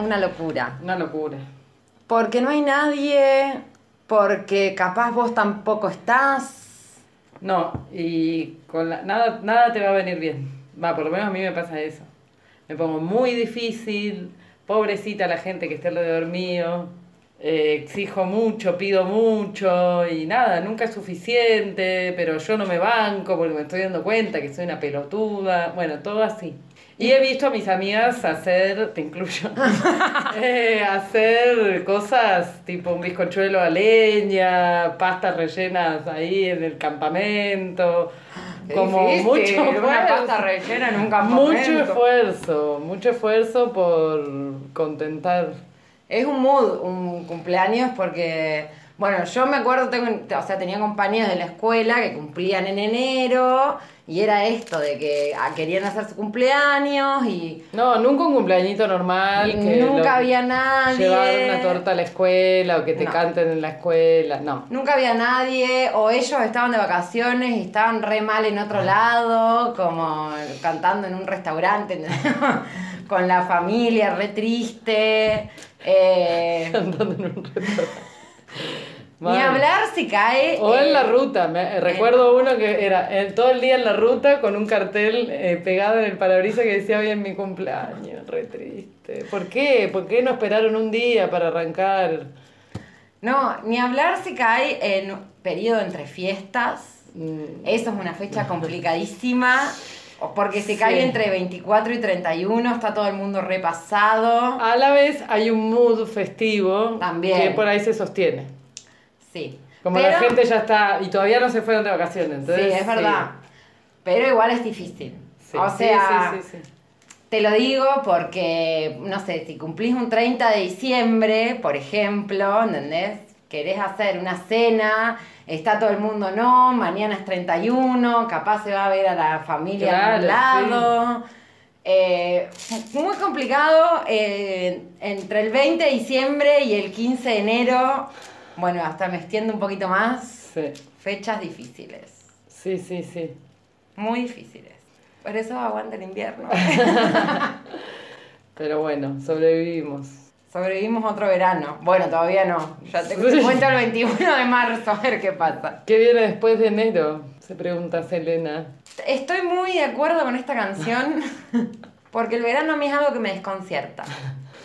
Una locura.
Una locura.
Porque no hay nadie, porque capaz vos tampoco estás.
No, y con la- nada, nada te va a venir bien. Va, por lo menos a mí me pasa eso. Me pongo muy difícil, pobrecita la gente que esté alrededor mío. Eh, exijo mucho, pido mucho y nada, nunca es suficiente, pero yo no me banco porque me estoy dando cuenta que soy una pelotuda. Bueno, todo así. Y he visto a mis amigas hacer, te incluyo, eh, hacer cosas tipo un bizcochuelo a leña, pastas rellenas ahí en el campamento. Como
difícil,
mucho
una
esfuerzo.
pasta rellena en un campamento.
Mucho esfuerzo, mucho esfuerzo por contentar.
Es un mood, un cumpleaños, porque, bueno, yo me acuerdo, tengo, o sea, tenía compañeros de la escuela que cumplían en enero y era esto de que ah, querían hacer su cumpleaños y
No, nunca un cumpleañito normal. Que
nunca había nadie.
Llevar una torta a la escuela o que te
No.
canten en la escuela. No.
Nunca había nadie, o ellos estaban de vacaciones y estaban re mal en otro lado, como cantando en un restaurante, con la familia, re triste. eh,
Cantando en un restaurante.
ni hablar si cae.
O en la ruta, me, recuerdo uno que era eh, todo el día en la ruta con un cartel eh, pegado en el parabrisas que decía hoy en mi cumpleaños, re triste. ¿Por qué? ¿Por qué no esperaron un día para arrancar?
No, ni hablar si cae en periodo entre fiestas.
Mm.
Eso es una fecha complicadísima. Porque
Sí.
cae entre 24 y 31, está todo el mundo repasado.
A la vez hay un mood festivo
También.
que por ahí se sostiene.
Sí.
Como
Pero-
la gente ya está y todavía no se fueron de vacaciones. Entonces,
sí, es verdad. Pero igual es difícil.
Sí,
o sea,
sí, sí, sí.
Te lo digo porque, no sé, si cumplís un 30 de diciembre, por ejemplo, ¿entendés? Querés hacer una cena, está todo el mundo, no, mañana es 31, capaz se va a ver a la familia
Claro,
lado. Eh, muy complicado, eh, entre el 20 de diciembre y el 15 de enero, bueno, hasta me extiendo un poquito más,
Sí,
fechas difíciles,
sí, sí, sí.
muy difíciles. Por eso aguanta el invierno.
Pero bueno, sobrevivimos.
Sobrevivimos otro verano. Bueno, todavía no. Ya te cuento el 21 de marzo a ver qué pasa.
¿Qué viene después de enero? Se pregunta Selena.
Estoy muy de acuerdo con esta canción porque el verano a mí es algo que me desconcierta.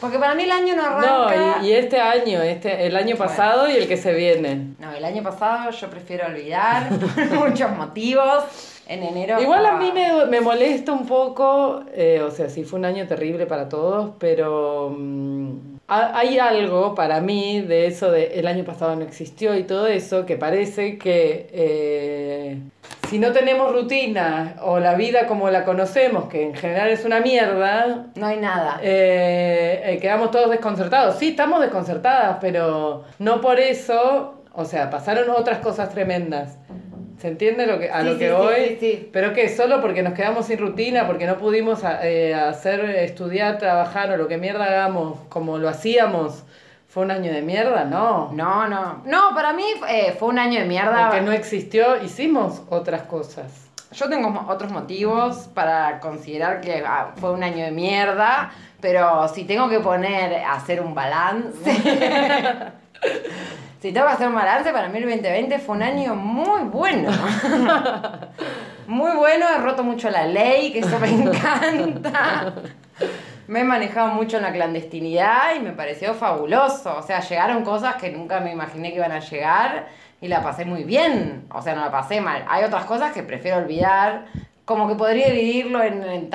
Porque para mí el año no
No,
arranca.
y, y este año, este, el año pasado y el que se viene.
No, el año pasado yo prefiero olvidar por muchos motivos. En enero.
Igual a mí me, me molesta un poco, eh, o sea, sí fue un año terrible para todos, pero mm, hay algo para mí de eso de el año pasado no existió y todo eso que parece que eh, si no tenemos rutina o la vida como la conocemos, que en general es una mierda,
No hay nada.
eh, eh, quedamos todos desconcertados. Sí, estamos desconcertadas, pero no por eso, o sea, pasaron otras cosas tremendas. ¿Se entiende lo que, a
Sí,
lo que
sí,
hoy?
sí, sí.
Pero que solo porque nos quedamos sin rutina, porque no pudimos a- eh, hacer, estudiar, trabajar o lo que mierda hagamos como lo hacíamos, fue un año de mierda, no.
No, no. No, para mí eh, fue un año de mierda.
Porque no existió, hicimos otras cosas.
Yo tengo otros motivos para considerar que ah, fue un año de mierda, pero si tengo que poner a hacer un balance. si tengo que hacer un balance, para mí el 2020 fue un año muy bueno. muy bueno, he roto mucho la ley, que eso me encanta. Me he manejado mucho en la clandestinidad y me pareció fabuloso. O sea, llegaron cosas que nunca me imaginé que iban a llegar y la pasé muy bien. O sea, no la pasé mal. Hay otras cosas que prefiero olvidar. Como que podría dividirlo en, en.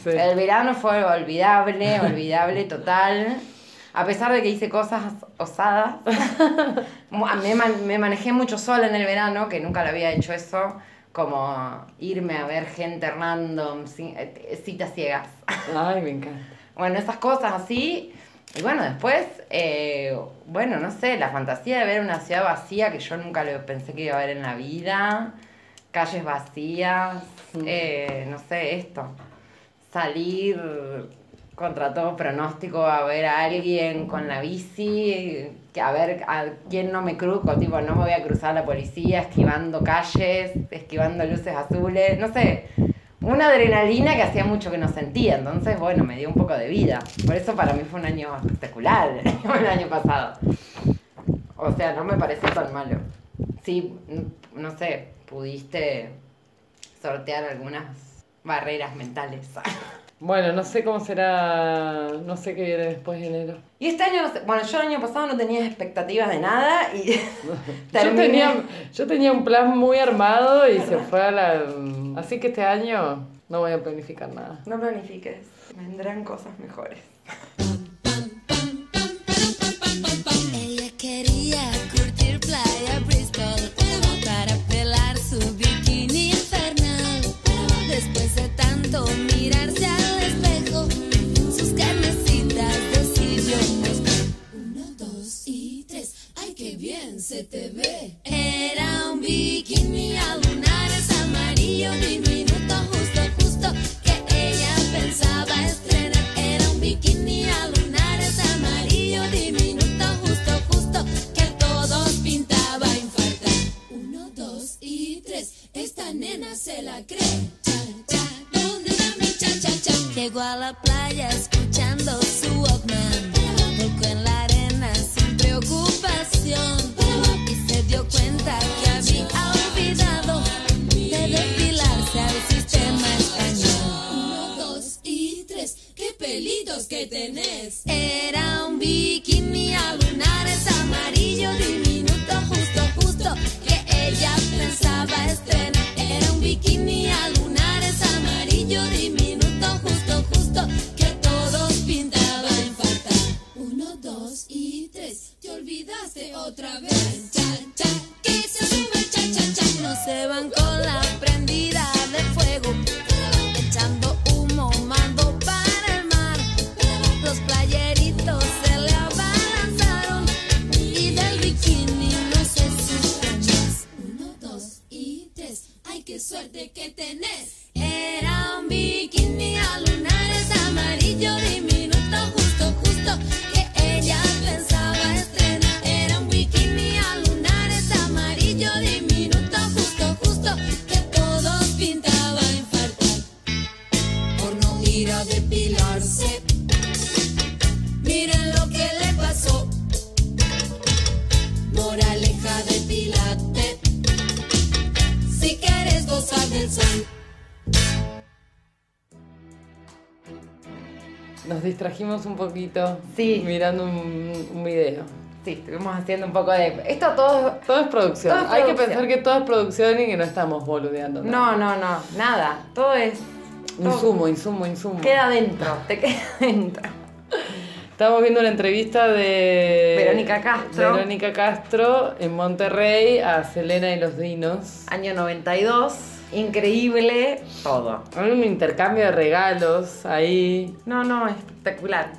Sí.
El verano fue olvidable, olvidable total. A pesar de que hice cosas osadas. Me, man- me manejé mucho sola en el verano, que nunca lo había hecho eso. Como irme a ver gente random, eh, citas ciegas.
Ay, me encanta.
Bueno, esas cosas así. Y bueno, después, eh, bueno, no sé, la fantasía de ver una ciudad vacía que yo nunca lo pensé que iba a ver en la vida. Calles vacías, eh, no sé, esto. Salir contra todo pronóstico a ver a alguien con la bici, a ver a quién no me cruzo, tipo, no me voy a cruzar a la policía, esquivando calles, esquivando luces azules, no sé una adrenalina que hacía mucho que no sentía, entonces bueno, me dio un poco de vida. Por eso para mí fue un año espectacular el año pasado. O sea, no me pareció tan malo. Sí, no sé, pudiste sortear algunas barreras mentales.
Bueno, no sé cómo será, no sé qué viene después de enero.
Y este año, no sé- bueno, yo el año pasado no tenía expectativas de nada y
Yo
terminé-
tenía, yo tenía un plan muy armado y se fue a la... Así que este año no voy a planificar nada.
No planifiques, vendrán cosas mejores.
Ella quería curtir playa Bristol para pelar su bikini infernal. Después de tanto Era un bikini a lunares amarillo diminuto, justo, justo que ella pensaba estrenar. Era un bikini a lunares amarillo diminuto, justo, justo que todos pintaba infartar. Uno, dos y tres. Esta nena se la cree. Cha, cha, ¿dónde está mi cha, cha, cha? Llegó a la playa escuchando un
poquito
Sí.
mirando un, un video.
Sí, estuvimos haciendo un poco de. Esto todo.
Todo es producción.
Todo es
Hay que pensar que todo es producción y que no estamos boludeando.
No, no, no, nada. Todo es. todo
Insumo, insumo, insumo.
Queda dentro, te queda dentro.
Estamos viendo una entrevista de
Verónica Castro.
Verónica Castro en Monterrey a Selena y los Dinos.
Año 92. Increíble todo.
Hay un intercambio de regalos ahí.
No, no, espectacular.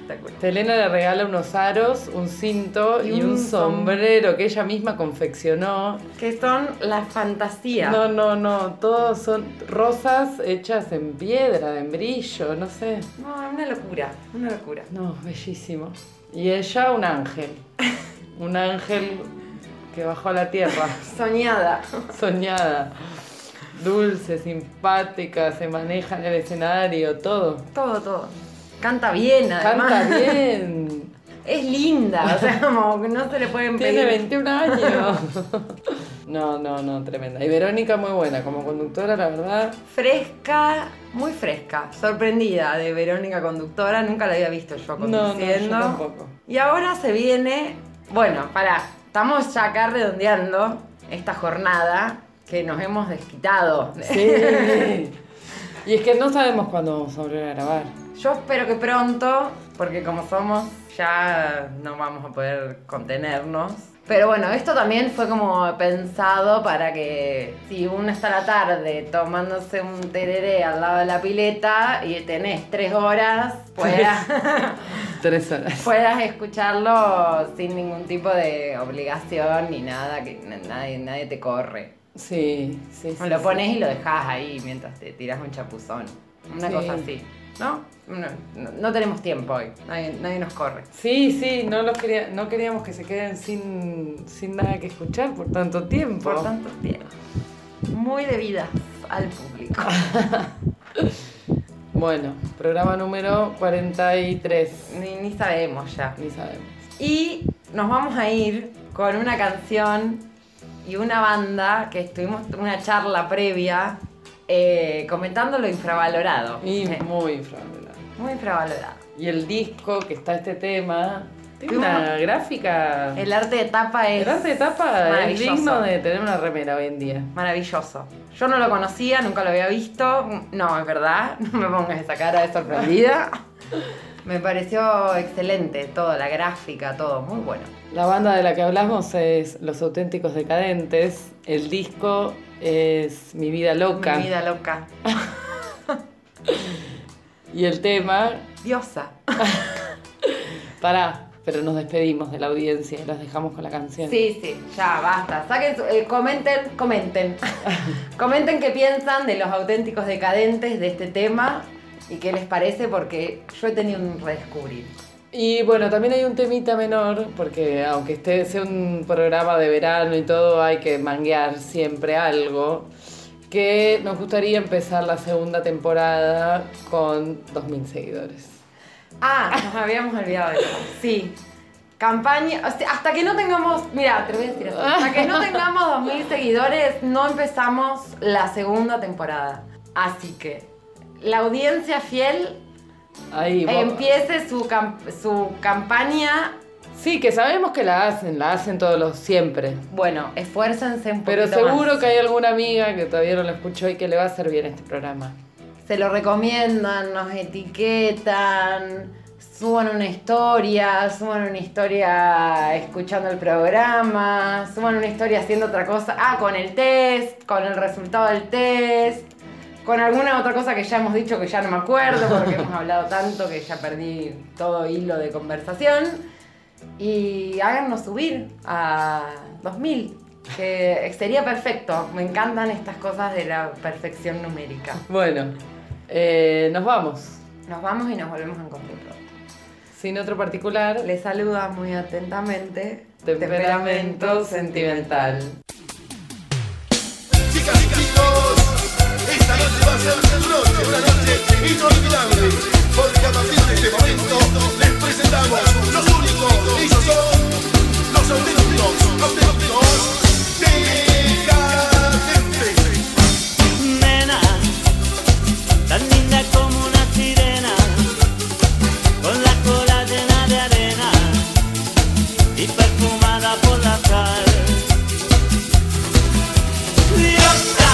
Espectacular.
Selena le regala unos aros, un cinto y,
Y
un,
un
sombrero que ella misma confeccionó.
Que son la fantasía.
No, no, no, todos son rosas hechas en piedra, en brillo, no sé.
No, una locura, una locura.
No, bellísimo. Y ella un ángel. Un ángel que bajó a la tierra,
Soñada.
soñada. Dulce, simpática, se maneja en el escenario, todo.
Todo, todo. Canta bien, además.
Canta bien.
Es linda, o sea, como no se le pueden pedir.
Tiene 21 años. No, no, no, tremenda. Y Verónica muy buena como conductora, la verdad.
Fresca, muy fresca. Sorprendida de Verónica conductora, nunca la había visto yo
No, no, yo
conduciendo.
tampoco.
Y ahora se viene, bueno, pará, estamos ya acá redondeando esta jornada que nos hemos desquitado.
Sí. Y es que no sabemos cuándo vamos a volver a grabar.
Yo espero que pronto, porque como somos, ya no vamos a poder contenernos. Pero bueno, esto también fue como pensado para que si uno está a la tarde tomándose un tereré al lado de la pileta y tenés tres horas, puedas,
Tres horas.
puedas escucharlo sin ningún tipo de obligación ni nada, que nadie, nadie te corre.
Sí, sí, sí.
lo
sí.
pones y lo dejas ahí mientras te tiras un chapuzón. Una
Sí.
cosa así. ¿No? No, no- tenemos tiempo hoy. Nadie, nadie nos corre.
Sí, sí, no, los quería, no queríamos que se queden sin, sin nada que escuchar por tanto tiempo.
Por tanto tiempo. Muy debidas al público.
Bueno, programa número 43.
Ni, ni sabemos ya.
Ni sabemos.
Y nos vamos a ir con una canción y una banda que estuvimos una charla previa eh, comentando lo infravalorado.
Y muy infravalorado.
muy infravalorado.
Y el disco que está este tema. Tiene una gráfica.
El arte de tapa es
El arte de tapa es
maravilloso.
digno de tener una remera hoy en día.
Maravilloso. Yo no lo conocía, nunca lo había visto. No, es verdad. No me pongas esa cara de sorprendida. Me pareció excelente todo, la gráfica, todo. Muy bueno.
La banda de la que hablamos es Los Auténticos Decadentes. El disco es Mi Vida Loca.
Mi vida loca.
Y el tema,
Diosa.
pará, pero nos despedimos de la audiencia y los dejamos con la canción.
Sí, sí, ya basta. Saquen, su- eh, comenten, comenten. comenten qué piensan de los auténticos decadentes de este tema y qué les parece porque yo he tenido un redescubrir.
Y bueno, también hay un temita menor, porque aunque este sea un programa de verano y todo, hay que manguear siempre algo. Que nos gustaría empezar la segunda temporada con 2.000 seguidores.
Ah, nos habíamos olvidado de eso. Sí. Campaña, hasta que no tengamos, mira, te voy a decir así, hasta que no tengamos 2.000 seguidores, no empezamos la segunda temporada. Así que, la audiencia fiel
Ahí
empiece su, su campaña.
Sí, que sabemos que la hacen, la hacen todos los siempre.
Bueno, esfuércense un
Pero
poquito
seguro
más.
que hay alguna amiga que todavía no lo escuchó y que le va a hacer bien este programa.
Se lo recomiendan, nos etiquetan, suban una historia, suban una historia escuchando el programa, suban una historia haciendo otra cosa. Ah, con el test, con el resultado del test, con alguna otra cosa que ya hemos dicho que ya no me acuerdo porque hemos hablado tanto que ya perdí todo hilo de conversación. Y háganos subir a 2000, que sería perfecto. Me encantan estas cosas de la perfección numérica.
Bueno, eh, nos vamos.
Nos vamos y nos volvemos a encontrar pronto.
Sin otro particular,
Les saluda muy atentamente.
temperamento sentimental.
hacer noche una noche inolvidable, porque a partir de este momento les presentamos los únicos y son los auténticos, auténticos decadentes.
Nena, tan linda como una sirena, con la cola llena de arena y perfumada por la sal.
Diosa,